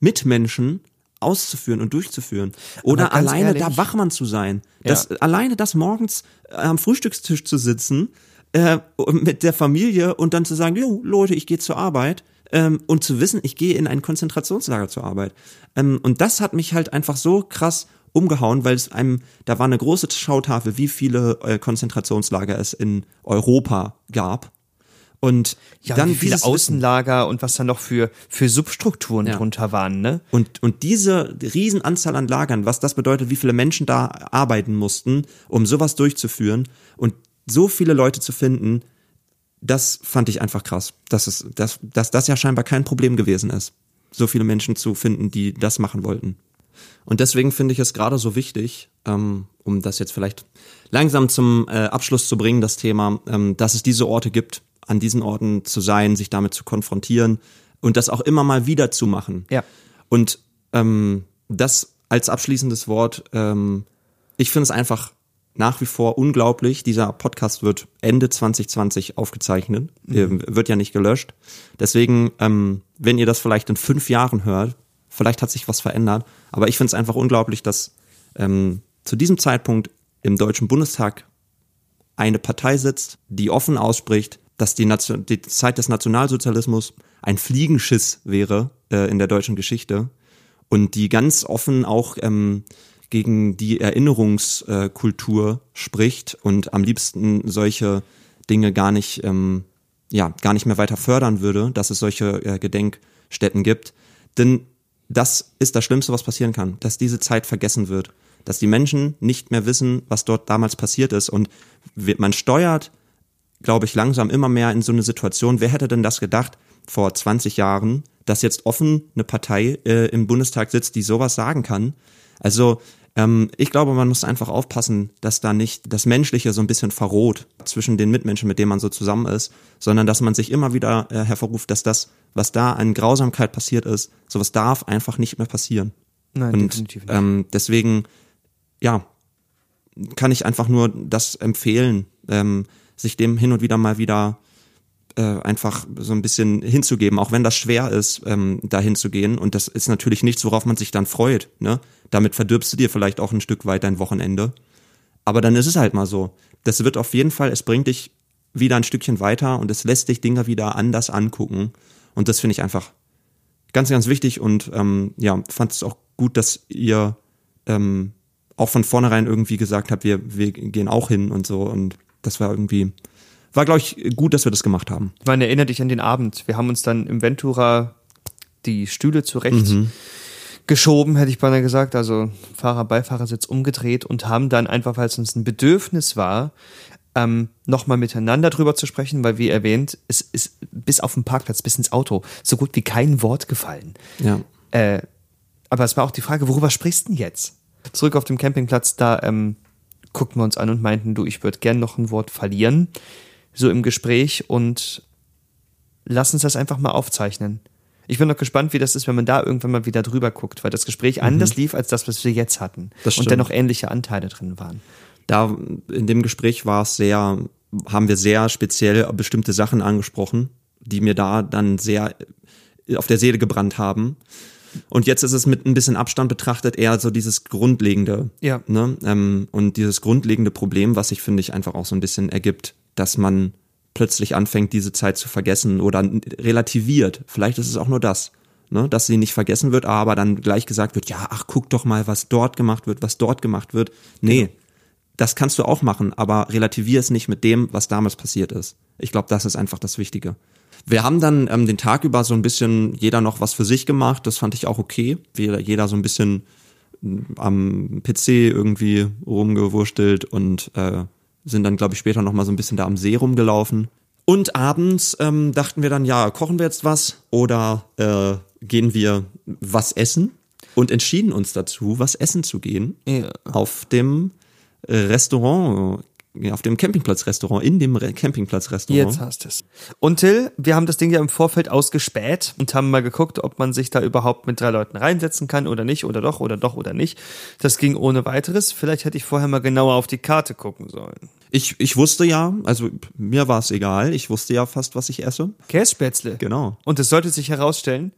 Mitmenschen auszuführen und durchzuführen. Oder alleine ehrlich- da Wachmann zu sein. Das, Alleine das morgens äh, am Frühstückstisch zu sitzen, äh, mit der Familie und dann zu sagen, jo, Leute, ich gehe zur Arbeit. Ähm, und zu wissen, ich gehe in ein Konzentrationslager zur Arbeit. Ähm, und das hat mich halt einfach so krass umgehauen, weil es einem, da war eine große Schautafel, wie viele äh, Konzentrationslager es in Europa gab. Und Ja, dann und wie viele Wissen. Außenlager und was da noch für, für Substrukturen Ja. drunter waren, ne? Und, und diese Riesenanzahl an Lagern, was das bedeutet, wie viele Menschen da arbeiten mussten, um sowas durchzuführen und so viele Leute zu finden, das fand ich einfach krass. Dass, es, dass, dass das ja scheinbar kein Problem gewesen ist, so viele Menschen zu finden, die das machen wollten. Und deswegen finde ich es gerade so wichtig, ähm, um das jetzt vielleicht langsam zum äh, Abschluss zu bringen, das Thema, ähm, dass es diese Orte gibt, an diesen Orten zu sein, sich damit zu konfrontieren und das auch immer mal wieder zu machen. Ja. Und ähm, das als abschließendes Wort, ähm, ich finde es einfach nach wie vor unglaublich. Dieser Podcast wird Ende 2020 aufgezeichnet, ähm, wird ja nicht gelöscht. Deswegen, ähm, wenn ihr das vielleicht in fünf Jahren hört, vielleicht hat sich was verändert. Aber ich finde es einfach unglaublich, dass ähm, zu diesem Zeitpunkt im Deutschen Bundestag eine Partei sitzt, die offen ausspricht, dass die, Nation die Zeit des Nationalsozialismus ein Fliegenschiss wäre äh, in der deutschen Geschichte und die ganz offen auch ähm, gegen die Erinnerungskultur spricht und am liebsten solche Dinge gar nicht, ähm, ja, gar nicht mehr weiter fördern würde, dass es solche äh, Gedenkstätten gibt. Denn das ist das Schlimmste, was passieren kann, dass diese Zeit vergessen wird, dass die Menschen nicht mehr wissen, was dort damals passiert ist und man steuert, glaube ich, langsam immer mehr in so eine Situation. Wer hätte denn das gedacht vor 20 Jahren, dass jetzt offen eine Partei äh, im Bundestag sitzt, die sowas sagen kann? Also ähm, ich glaube, man muss einfach aufpassen, dass da nicht das Menschliche so ein bisschen verroht zwischen den Mitmenschen, mit denen man so zusammen ist, sondern dass man sich immer wieder äh, hervorruft, dass das, was da an Grausamkeit passiert ist, sowas darf einfach nicht mehr passieren. Nein, Und definitiv nicht. ähm, deswegen, ja, kann ich einfach nur das empfehlen, ähm, sich dem hin und wieder mal wieder äh, einfach so ein bisschen hinzugeben, auch wenn das schwer ist, ähm, da hinzugehen. Und das ist natürlich nichts, worauf man sich dann freut. Ne? Damit verdirbst du dir vielleicht auch ein Stück weit dein Wochenende. Aber dann ist es halt mal so. Das wird auf jeden Fall, es bringt dich wieder ein Stückchen weiter und es lässt dich Dinge wieder anders angucken. Und das finde ich einfach ganz, ganz wichtig und ähm, ja, fand es auch gut, dass ihr ähm, auch von vornherein irgendwie gesagt habt, wir, wir gehen auch hin und so. Und das war irgendwie, war, glaube ich, gut, dass wir das gemacht haben. Ich meine, erinnere dich an den Abend. Wir haben uns dann im Ventura die Stühle zurecht Mhm. geschoben, hätte ich beinahe gesagt, also Fahrer-Beifahrersitz umgedreht und haben dann einfach, weil es uns ein Bedürfnis war, ähm, nochmal miteinander drüber zu sprechen, weil wie erwähnt, es ist bis auf den Parkplatz, bis ins Auto so gut wie kein Wort gefallen. Ja. Äh, aber es war auch die Frage, worüber sprichst du denn jetzt? Zurück auf dem Campingplatz, da ähm, guckten wir uns an und meinten, du, ich würde gern noch ein Wort verlieren, so im Gespräch und lass uns das einfach mal aufzeichnen. Ich bin noch gespannt, wie das ist, wenn man da irgendwann mal wieder drüber guckt, weil das Gespräch anders lief als das, was wir jetzt hatten. Mhm. Und dennoch ähnliche Anteile drin waren. Da in dem Gespräch war es sehr, haben wir sehr speziell bestimmte Sachen angesprochen, die mir da dann sehr auf der Seele gebrannt haben. Und jetzt ist es mit ein bisschen Abstand betrachtet eher so dieses grundlegende, Ja. ne? ähm, und dieses grundlegende Problem, was sich finde ich einfach auch so ein bisschen ergibt, dass man plötzlich anfängt, diese Zeit zu vergessen oder relativiert. Vielleicht ist es auch nur das, ne? dass sie nicht vergessen wird, aber dann gleich gesagt wird, ja, ach, guck doch mal, was dort gemacht wird, was dort gemacht wird. Nee, das kannst du auch machen, aber relativier es nicht mit dem, was damals passiert ist. Ich glaube, das ist einfach das Wichtige. Wir haben dann ähm, den Tag über so ein bisschen jeder noch was für sich gemacht. Das fand ich auch okay. Jeder, jeder so ein bisschen am PC irgendwie rumgewurstelt und äh, sind dann, glaube ich, später noch mal so ein bisschen da am See rumgelaufen. Und abends ähm, dachten wir dann, ja, kochen wir jetzt was oder äh, gehen wir was essen? Und entschieden uns dazu, was essen zu gehen Ja. auf dem Restaurant, auf dem Campingplatzrestaurant, in dem Re Campingplatzrestaurant. Jetzt hast es. Und Till, wir haben das Ding ja im Vorfeld ausgespäht und haben mal geguckt, ob man sich da überhaupt mit drei Leuten reinsetzen kann oder nicht, oder doch, oder doch, oder nicht. Das ging ohne weiteres. Vielleicht hätte ich vorher mal genauer auf die Karte gucken sollen. Ich, ich wusste ja, also mir war es egal, ich wusste ja fast, was ich esse. Kässpätzle. Genau. Und es sollte sich herausstellen,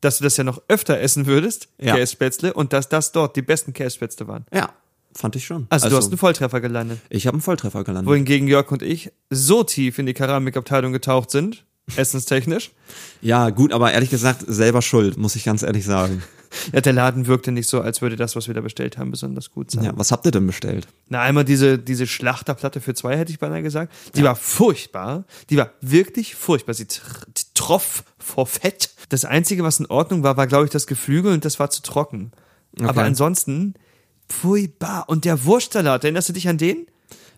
dass du das ja noch öfter essen würdest, Ja. Kässpätzle, und dass das dort die besten Kässpätzle waren. Ja, fand ich schon. Also, du hast einen Volltreffer gelandet. ich habe einen Volltreffer gelandet. Wohingegen Jörg und ich so tief in die Keramikabteilung getaucht sind, *laughs* essenstechnisch. Ja, gut, aber ehrlich gesagt, selber schuld, muss ich ganz ehrlich sagen. *laughs* Ja, der Laden wirkte nicht so, als würde das, was wir da bestellt haben, besonders gut sein. Ja, was habt ihr denn bestellt? Na, einmal diese, diese Schlachterplatte für zwei, hätte ich beinahe gesagt. Die war furchtbar. Die war wirklich furchtbar. Sie tr troff vor Fett. Das Einzige, was in Ordnung war, war, glaube ich, das Geflügel und das war zu trocken. Aber ansonsten, furchtbar. Und der Wurstsalat, erinnerst du dich an den?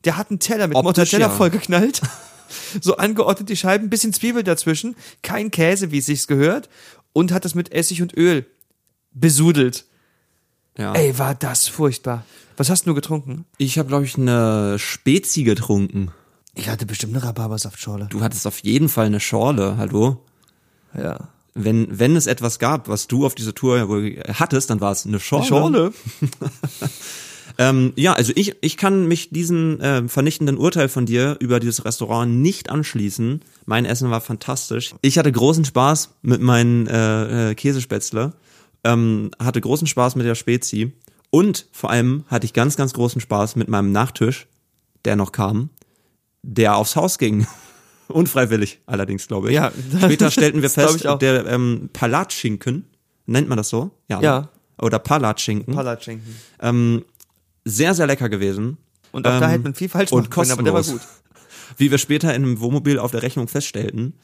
Der hat einen Teller mit Optisch, Mortadella ja. vollgeknallt. *laughs* so angeordnet die Scheiben, bisschen Zwiebel dazwischen, kein Käse, wie es sich gehört. Und hat das mit Essig und Öl besudelt. Ja. Ey, war das furchtbar. Was hast du getrunken? Ich habe, glaube ich, eine Spezi getrunken. Ich hatte bestimmt eine Rhabarbersaftschorle. Du hattest auf jeden Fall eine Schorle, hallo? Ja. Wenn, wenn es etwas gab, was du auf dieser Tour hattest, dann war es eine Schorle. Schorle? *laughs* Ähm, ja, also ich, ich kann mich diesem äh, vernichtenden Urteil von dir über dieses Restaurant nicht anschließen. Mein Essen war fantastisch. Ich hatte großen Spaß mit meinen äh, äh, Käsespätzle, ähm, hatte großen Spaß mit der Spezi und vor allem hatte ich ganz, ganz großen Spaß mit meinem Nachtisch, der noch kam, der aufs Haus ging. *laughs* Unfreiwillig allerdings, glaube ich. Ja, Später stellten wir das fest, der ähm, Palatschinken, nennt man das so? Ja. Ja. ne? Oder Palatschinken. Palatschinken. Ähm, sehr, sehr lecker gewesen. Und auch da Ähm, hätte man viel falsch und machen können, aber der war kostenlos. gut. Wie wir später in einem Wohnmobil auf der Rechnung feststellten.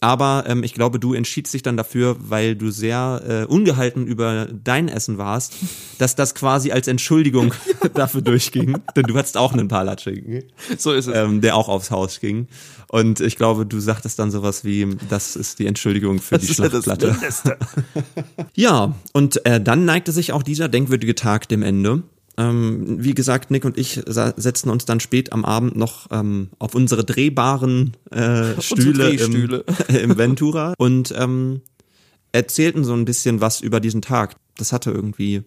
Aber ähm, ich glaube, du entschiedst dich dann dafür, weil du sehr äh, ungehalten über dein Essen warst, *laughs* dass das quasi als Entschuldigung *laughs* dafür durchging. Denn du hattest auch einen Palatschinken, So ist es. ähm, der auch aufs Haus ging. Und ich glaube, du sagtest dann sowas wie, das ist die Entschuldigung für die das ist ja das Schlachtplatte. *laughs* Ja, und äh, dann neigte sich auch dieser denkwürdige Tag dem Ende. Ähm, wie gesagt, Nick und ich setzten uns dann spät am Abend noch ähm, auf unsere drehbaren äh, *laughs* Stühle, Drehstühle. Im, *laughs* im Ventura und ähm, erzählten so ein bisschen was über diesen Tag. Das hatte irgendwie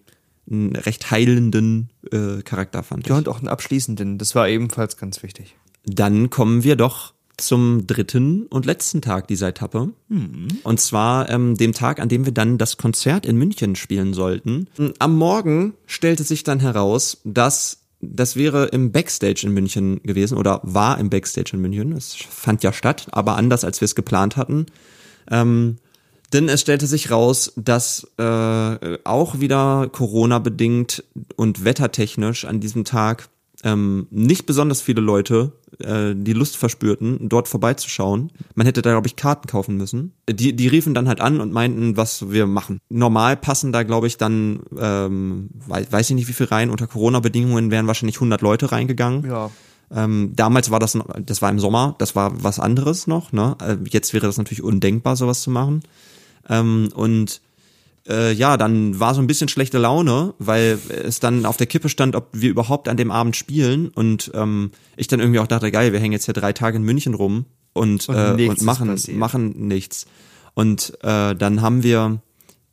einen recht heilenden äh, Charakter, fand ich. Ja, und auch einen abschließenden. Das war ebenfalls ganz wichtig. Dann kommen wir doch zum dritten und letzten Tag dieser Etappe. Und zwar ähm, dem Tag, an dem wir dann das Konzert in München spielen sollten. Am Morgen stellte sich dann heraus, dass das wäre im Backstage in München gewesen oder war im Backstage in München. Es fand ja statt, aber anders als wir es geplant hatten. Ähm, denn es stellte sich raus, dass äh, auch wieder Corona bedingt und wettertechnisch an diesem Tag ähm, nicht besonders viele Leute äh, die Lust verspürten, dort vorbeizuschauen. Man hätte da, glaube ich, Karten kaufen müssen. Die, die riefen dann halt an und meinten, was wir machen. Normal passen da, glaube ich, dann, ähm, weiß, weiß ich nicht, wie viel rein. Unter Corona-Bedingungen wären wahrscheinlich 100 Leute reingegangen. Ja. Ähm, damals war das, das war im Sommer, das war was anderes noch. Ne? Äh, Jetzt wäre das natürlich undenkbar, sowas zu machen. Ähm, und äh, ja, dann war so ein bisschen schlechte Laune, weil es dann auf der Kippe stand, ob wir überhaupt an dem Abend spielen. Und ähm, ich dann irgendwie auch dachte, geil, wir hängen jetzt hier drei Tage in München rum und, Und äh, und machen, machen nichts. Und äh, dann haben wir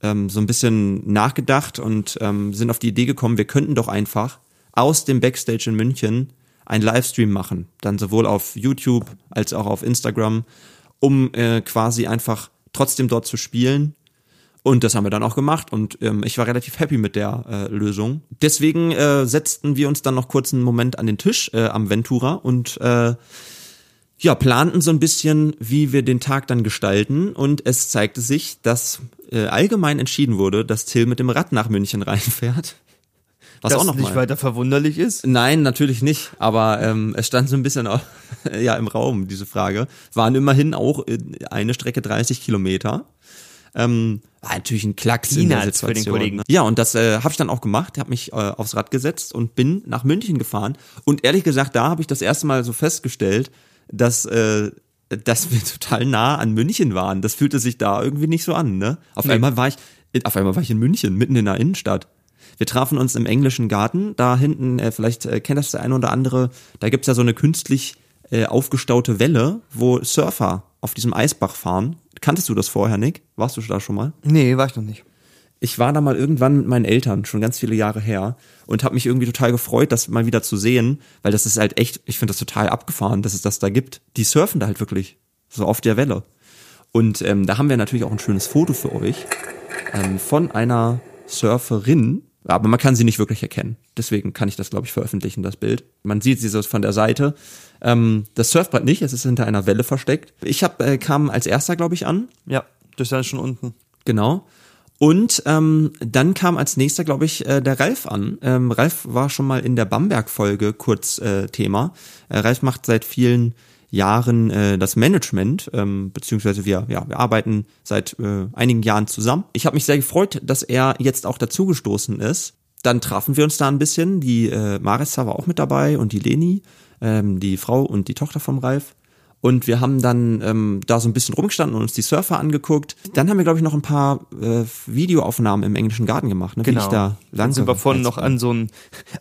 ähm, so ein bisschen nachgedacht und ähm, sind auf die Idee gekommen, wir könnten doch einfach aus dem Backstage in München einen Livestream machen. Dann sowohl auf YouTube als auch auf Instagram, um äh, quasi einfach trotzdem dort zu spielen. Und das haben wir dann auch gemacht und ähm, ich war relativ happy mit der äh, Lösung. Deswegen äh, setzten wir uns dann noch kurz einen Moment an den Tisch äh, am Ventura und äh, ja, planten so ein bisschen, wie wir den Tag dann gestalten und es zeigte sich, dass äh, allgemein entschieden wurde, dass Till mit dem Rad nach München *laughs* reinfährt. Was Was auch noch nicht mal. weiter verwunderlich ist. Nein, natürlich nicht. Aber ähm, es stand so ein bisschen *laughs* ja im Raum diese Frage. Waren immerhin auch äh, eine Strecke 30 Kilometer. Ähm, war natürlich ein Klacks in der Peanuts für den Situation. Kollegen. ne? Ja, und das äh, habe ich dann auch gemacht. Habe mich äh, aufs Rad gesetzt und bin nach München gefahren. Und ehrlich gesagt, da habe ich das erste Mal so festgestellt, dass äh, dass wir *laughs* total nah an München waren. Das fühlte sich da irgendwie nicht so an. Ne? Auf einmal war ich, auf einmal war ich in München, mitten in der Innenstadt. Wir trafen uns im englischen Garten. Da hinten, äh, vielleicht äh, kennt das der eine oder andere, da gibt's ja so eine künstlich äh, aufgestaute Welle, wo Surfer auf diesem Eisbach fahren. Kanntest du das vorher, Nick? Warst du da schon mal? Nee, war ich noch nicht. Ich war da mal irgendwann mit meinen Eltern, schon ganz viele Jahre her, und habe mich irgendwie total gefreut, das mal wieder zu sehen, weil das ist halt echt, ich finde das total abgefahren, dass es das da gibt. Die surfen da halt wirklich, so auf der Welle. Und ähm, da haben wir natürlich auch ein schönes Foto für euch ähm, von einer Surferin, aber man kann sie nicht wirklich erkennen. Deswegen kann ich das, glaube ich, veröffentlichen, das Bild. Man sieht sie so von der Seite. Ähm, das Surfbrett nicht, es ist hinter einer Welle versteckt. Ich hab, äh, kam als erster, glaube ich, an. Ja, das ist dann schon unten. Genau. Und ähm, dann kam als nächster, glaube ich, äh, der Ralf an. Ähm, Ralf war schon mal in der Bamberg-Folge kurz äh, Thema. Äh, Ralf macht seit vielen Jahren äh, das Management, ähm, beziehungsweise wir, ja, wir arbeiten seit äh, einigen Jahren zusammen. Ich habe mich sehr gefreut, dass er jetzt auch dazugestoßen ist. Dann trafen wir uns da ein bisschen. Die äh, Marissa war auch mit dabei und die Leni, ähm, die Frau und die Tochter vom Ralf. Und wir haben dann ähm, da so ein bisschen rumgestanden und uns die Surfer angeguckt. Dann haben wir, glaube ich, noch ein paar äh, Videoaufnahmen im englischen Garten gemacht, ne? wie ich da lang Dann sind wir vorhin noch an so, ein,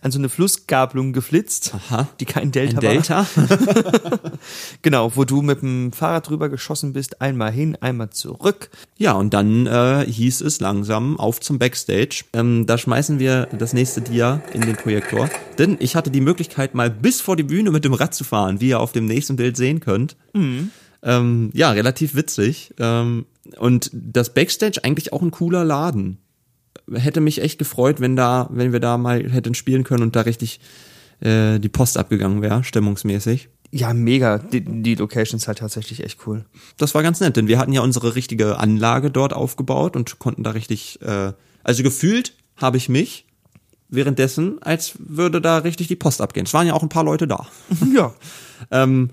an so eine Flussgabelung geflitzt, Aha. die kein Delta ein Delta. war. *laughs* Genau, wo du mit dem Fahrrad drüber geschossen bist, einmal hin, einmal zurück. Ja, und dann äh, hieß es langsam auf zum Backstage. Ähm, da schmeißen wir das nächste Dia in den Projektor. Denn ich hatte die Möglichkeit, mal bis vor die Bühne mit dem Rad zu fahren, wie ihr auf dem nächsten Bild sehen könnt. Ähm, ja, relativ witzig. Ähm, und das Backstage eigentlich auch ein cooler Laden. Hätte mich echt gefreut, wenn da, wenn wir da mal hätten spielen können und da richtig äh, die Post abgegangen wäre, stimmungsmäßig. Ja, mega. Die, die Location ist halt tatsächlich echt cool. Das war ganz nett, denn wir hatten ja unsere richtige Anlage dort aufgebaut und konnten da richtig, äh, also gefühlt habe ich mich währenddessen, als würde da richtig die Post abgehen. Es waren ja auch ein paar Leute da. Ja. *laughs* Ähm,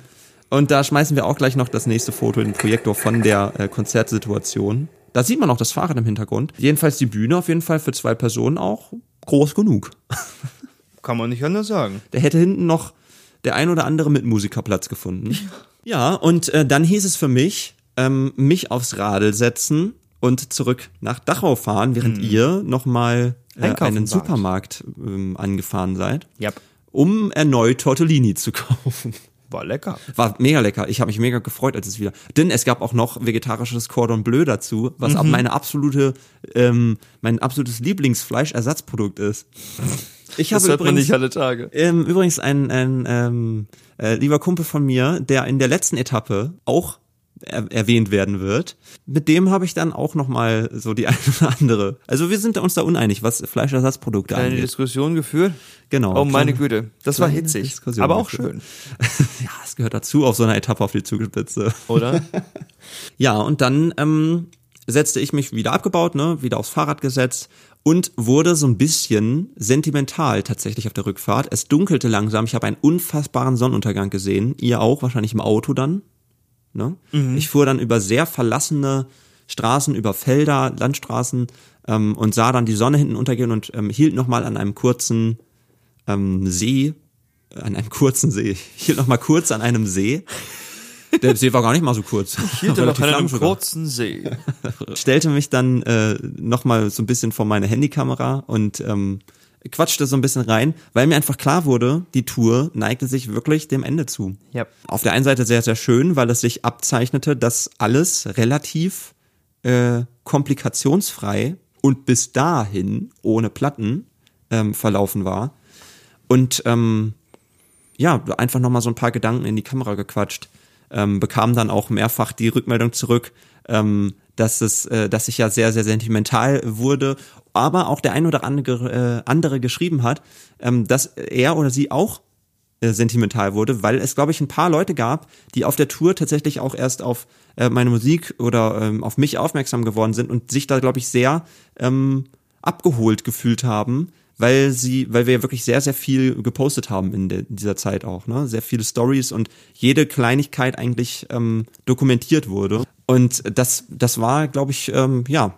Und da schmeißen wir auch gleich noch das nächste Foto in den Projektor von der äh, Konzertsituation. Da sieht man auch das Fahrrad im Hintergrund. Jedenfalls die Bühne auf jeden Fall für zwei Personen auch groß genug. *laughs* Kann man nicht anders sagen. Der hätte hinten noch der ein oder andere Mitmusiker Platz gefunden. Ja, und äh, dann hieß es für mich, ähm, mich aufs Radl setzen und zurück nach Dachau fahren, während ihr nochmal äh, einen. Supermarkt ähm, angefahren seid, Yep. um erneut Tortellini zu *laughs* kaufen. War lecker. War mega lecker. Ich habe mich mega gefreut, als es wieder. Denn es gab auch noch vegetarisches Cordon Bleu dazu, was Mhm. meine absolute, ähm, mein absolutes Lieblingsfleischersatzprodukt ist. Ich habe übrigens, alle Tage. ähm, übrigens ein, ein ähm, äh, lieber Kumpel von mir, der in der letzten Etappe auch er erwähnt werden wird. Mit dem habe ich dann auch noch mal so die *laughs* eine oder andere. Also wir sind uns da uneinig, was Fleischersatzprodukte Eine angeht. Diskussion geführt. Genau. Oh meine Kleine- Güte, das war kleine hitzig, Diskussion aber auch geführt. schön, *laughs* Ja, es gehört dazu auf so einer Etappe auf die Zugspitze. oder? *laughs* Ja, und dann ähm, setzte ich mich wieder abgebaut, ne, wieder aufs Fahrrad gesetzt und wurde so ein bisschen sentimental tatsächlich auf der Rückfahrt. Es dunkelte langsam, ich habe einen unfassbaren Sonnenuntergang gesehen. Ihr auch, wahrscheinlich im Auto dann. Ne? Ich fuhr dann über sehr verlassene Straßen, über Felder, Landstraßen ähm, und sah dann die Sonne hinten untergehen und ähm, hielt nochmal an einem kurzen ähm, See, an einem kurzen See, ich hielt nochmal kurz an einem See. Der See war gar nicht mal so kurz. Hier noch Relativ an einem sogar kurzen See. stellte mich dann äh, nochmal so ein bisschen vor meine Handykamera und ähm, quatschte so ein bisschen rein, weil mir einfach klar wurde, die Tour neigte sich wirklich dem Ende zu. Ja. Auf der einen Seite sehr, sehr schön, weil es sich abzeichnete, dass alles relativ äh, komplikationsfrei und bis dahin ohne Platten ähm, verlaufen war. Und ähm, ja, einfach nochmal so ein paar Gedanken in die Kamera gequatscht. Ähm, bekam dann auch mehrfach die Rückmeldung zurück, ähm, dass es, äh, dass ich ja sehr, sehr sentimental wurde, aber auch der ein oder andere, äh, andere geschrieben hat, ähm, dass er oder sie auch äh, sentimental wurde, weil es, glaube ich, ein paar Leute gab, die auf der Tour tatsächlich auch erst auf äh, meine Musik oder ähm, auf mich aufmerksam geworden sind und sich da, glaube ich, sehr ähm, abgeholt gefühlt haben, weil sie, weil wir wirklich sehr, sehr viel gepostet haben in, der, in dieser Zeit auch, ne? Sehr viele Stories und jede Kleinigkeit eigentlich ähm, dokumentiert wurde. Und das, das war, glaube ich, ähm, ja,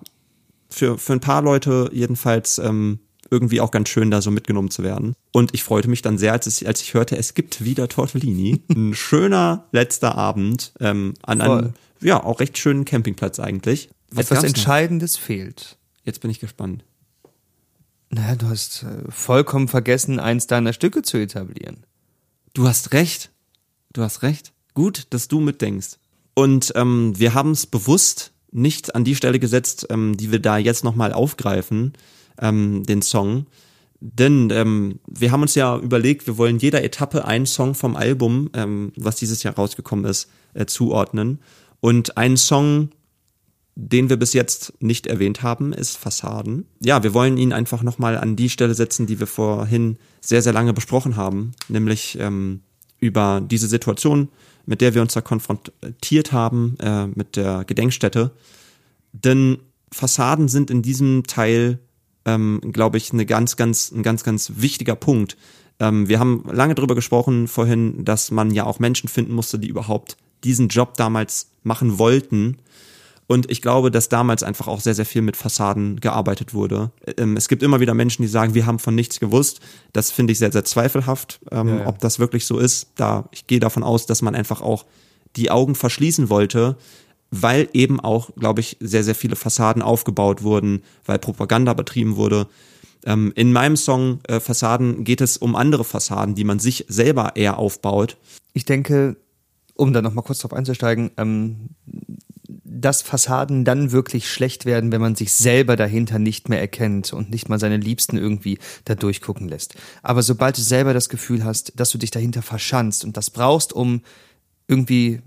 für, für ein paar Leute jedenfalls ähm, irgendwie auch ganz schön, da so mitgenommen zu werden. Und ich freute mich dann sehr, als, es, als ich hörte, es gibt wieder Tortellini. *laughs* Ein schöner letzter Abend ähm, an einem, Voll. ja, auch recht schönen Campingplatz eigentlich. Was Etwas gab's noch? Entscheidendes fehlt. Jetzt bin ich gespannt. Naja, du hast äh, vollkommen vergessen, eins deiner Stücke zu etablieren. Du hast recht. Du hast recht. Gut, dass du mitdenkst. Und ähm, wir haben es bewusst nicht an die Stelle gesetzt, ähm, die wir da jetzt nochmal aufgreifen, ähm, den Song. Denn ähm, wir haben uns ja überlegt, wir wollen jeder Etappe einen Song vom Album, ähm, was dieses Jahr rausgekommen ist, äh, zuordnen. Und einen Song, den wir bis jetzt nicht erwähnt haben, ist Fassaden. Ja, wir wollen ihn einfach nochmal an die Stelle setzen, die wir vorhin sehr, sehr lange besprochen haben, nämlich ähm, über diese Situation, mit der wir uns da konfrontiert haben, äh, mit der Gedenkstätte. Denn Fassaden sind in diesem Teil, ähm, glaube ich, eine ganz, ganz, ein ganz, ganz wichtiger Punkt. Ähm, wir haben lange darüber gesprochen vorhin, dass man ja auch Menschen finden musste, die überhaupt diesen Job damals machen wollten. Und ich glaube, dass damals einfach auch sehr, sehr viel mit Fassaden gearbeitet wurde. Ähm, es gibt immer wieder Menschen, die sagen, wir haben von nichts gewusst. Das finde ich sehr, sehr zweifelhaft, ähm, Ja, ja. ob das wirklich so ist. Da, ich gehe davon aus, dass man einfach auch die Augen verschließen wollte, weil eben auch, glaube ich, sehr, sehr viele Fassaden aufgebaut wurden, weil Propaganda betrieben wurde. Ähm, in meinem Song äh, Fassaden geht es um andere Fassaden, die man sich selber eher aufbaut. Ich denke, um da nochmal kurz drauf einzusteigen, ähm, dass Fassaden dann wirklich schlecht werden, wenn man sich selber dahinter nicht mehr erkennt und nicht mal seine Liebsten irgendwie da durchgucken lässt. Aber sobald du selber das Gefühl hast, dass du dich dahinter verschanzt und das brauchst, um irgendwie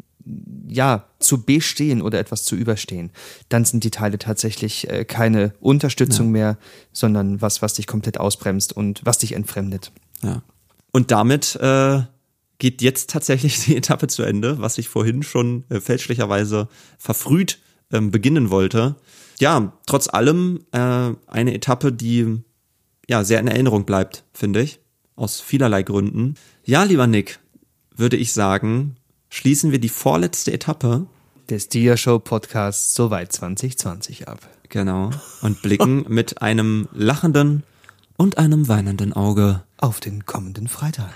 ja, zu bestehen oder etwas zu überstehen, dann sind die Teile tatsächlich äh, keine Unterstützung mehr, sondern was, was dich komplett ausbremst und was dich entfremdet. Ja. Und damit äh, geht jetzt tatsächlich die *laughs* Etappe zu Ende, was ich vorhin schon äh, fälschlicherweise verfrüht ähm, beginnen wollte. Ja, trotz allem äh, eine Etappe, die ja sehr in Erinnerung bleibt, finde ich, aus vielerlei Gründen. Ja, lieber Nick, würde ich sagen, schließen wir die vorletzte Etappe Des Dia-Show Podcasts Soweit 2020 ab. Genau. Und blicken *laughs* mit einem lachenden und einem weinenden Auge. Auf den kommenden Freitag.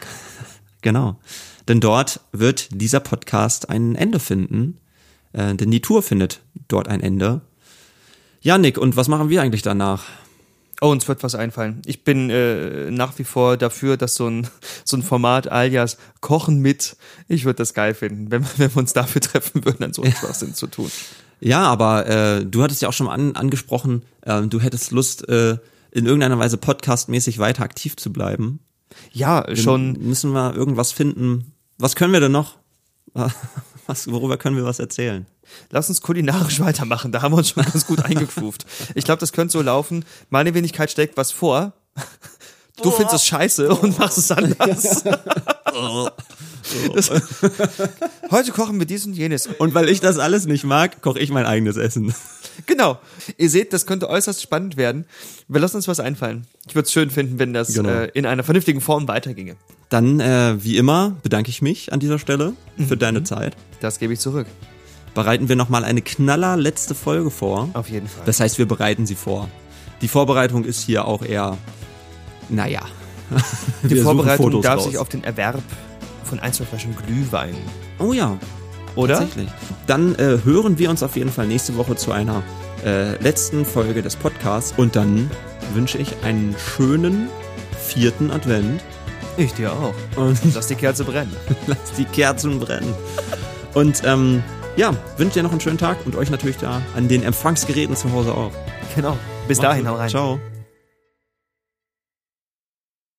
Genau. Denn dort wird dieser Podcast ein Ende finden. Äh, denn die Tour findet dort ein Ende. Ja, Nick, und was machen wir eigentlich danach? Oh, uns wird was einfallen. Ich bin äh, nach wie vor dafür, dass so ein, *laughs* so ein Format alias Kochen mit, ich würde das geil finden, wenn, *laughs* wenn wir uns dafür treffen würden, dann so *laughs* etwas Sinn zu tun. Ja, aber äh, du hattest ja auch schon mal an, angesprochen, äh, du hättest Lust, äh, in irgendeiner Weise podcastmäßig weiter aktiv zu bleiben. Ja, schon. Müssen wir irgendwas finden. Was können wir denn noch? *laughs* Was, worüber können wir was erzählen? Lass uns kulinarisch *laughs* weitermachen. Da haben wir uns schon ganz gut *laughs* eingegroovt. Ich glaube, das könnte so laufen. Meine Wenigkeit steckt was vor. Du findest es scheiße und machst es anders. Das, heute kochen wir dies und jenes. Und weil ich das alles nicht mag, koche ich mein eigenes Essen. Genau. Ihr seht, das könnte äußerst spannend werden. Wir lassen uns was einfallen. Ich würde es schön finden, wenn das Genau. äh, in einer vernünftigen Form weiterginge. Dann, äh, wie immer, bedanke ich mich an dieser Stelle für deine Zeit. Das gebe ich zurück. Bereiten wir nochmal eine knaller letzte Folge vor. Auf jeden Fall. Das heißt, wir bereiten sie vor. Die Vorbereitung ist hier auch eher, naja. Die Vorbereitung darf raus. sich auf den Erwerb von ein, zwei Flaschen Glühwein. Oh ja, Oder? tatsächlich. Dann äh, hören wir uns auf jeden Fall nächste Woche zu einer äh, letzten Folge des Podcasts. Und dann wünsche ich einen schönen vierten Advent. Ich dir auch. Und *laughs* Lass die Kerze brennen. *laughs* lass die Kerzen brennen. Und ähm, ja, wünsche dir noch einen schönen Tag und euch natürlich da an den Empfangsgeräten zu Hause auch. Genau. Bis dahin, hau rein. Ciao.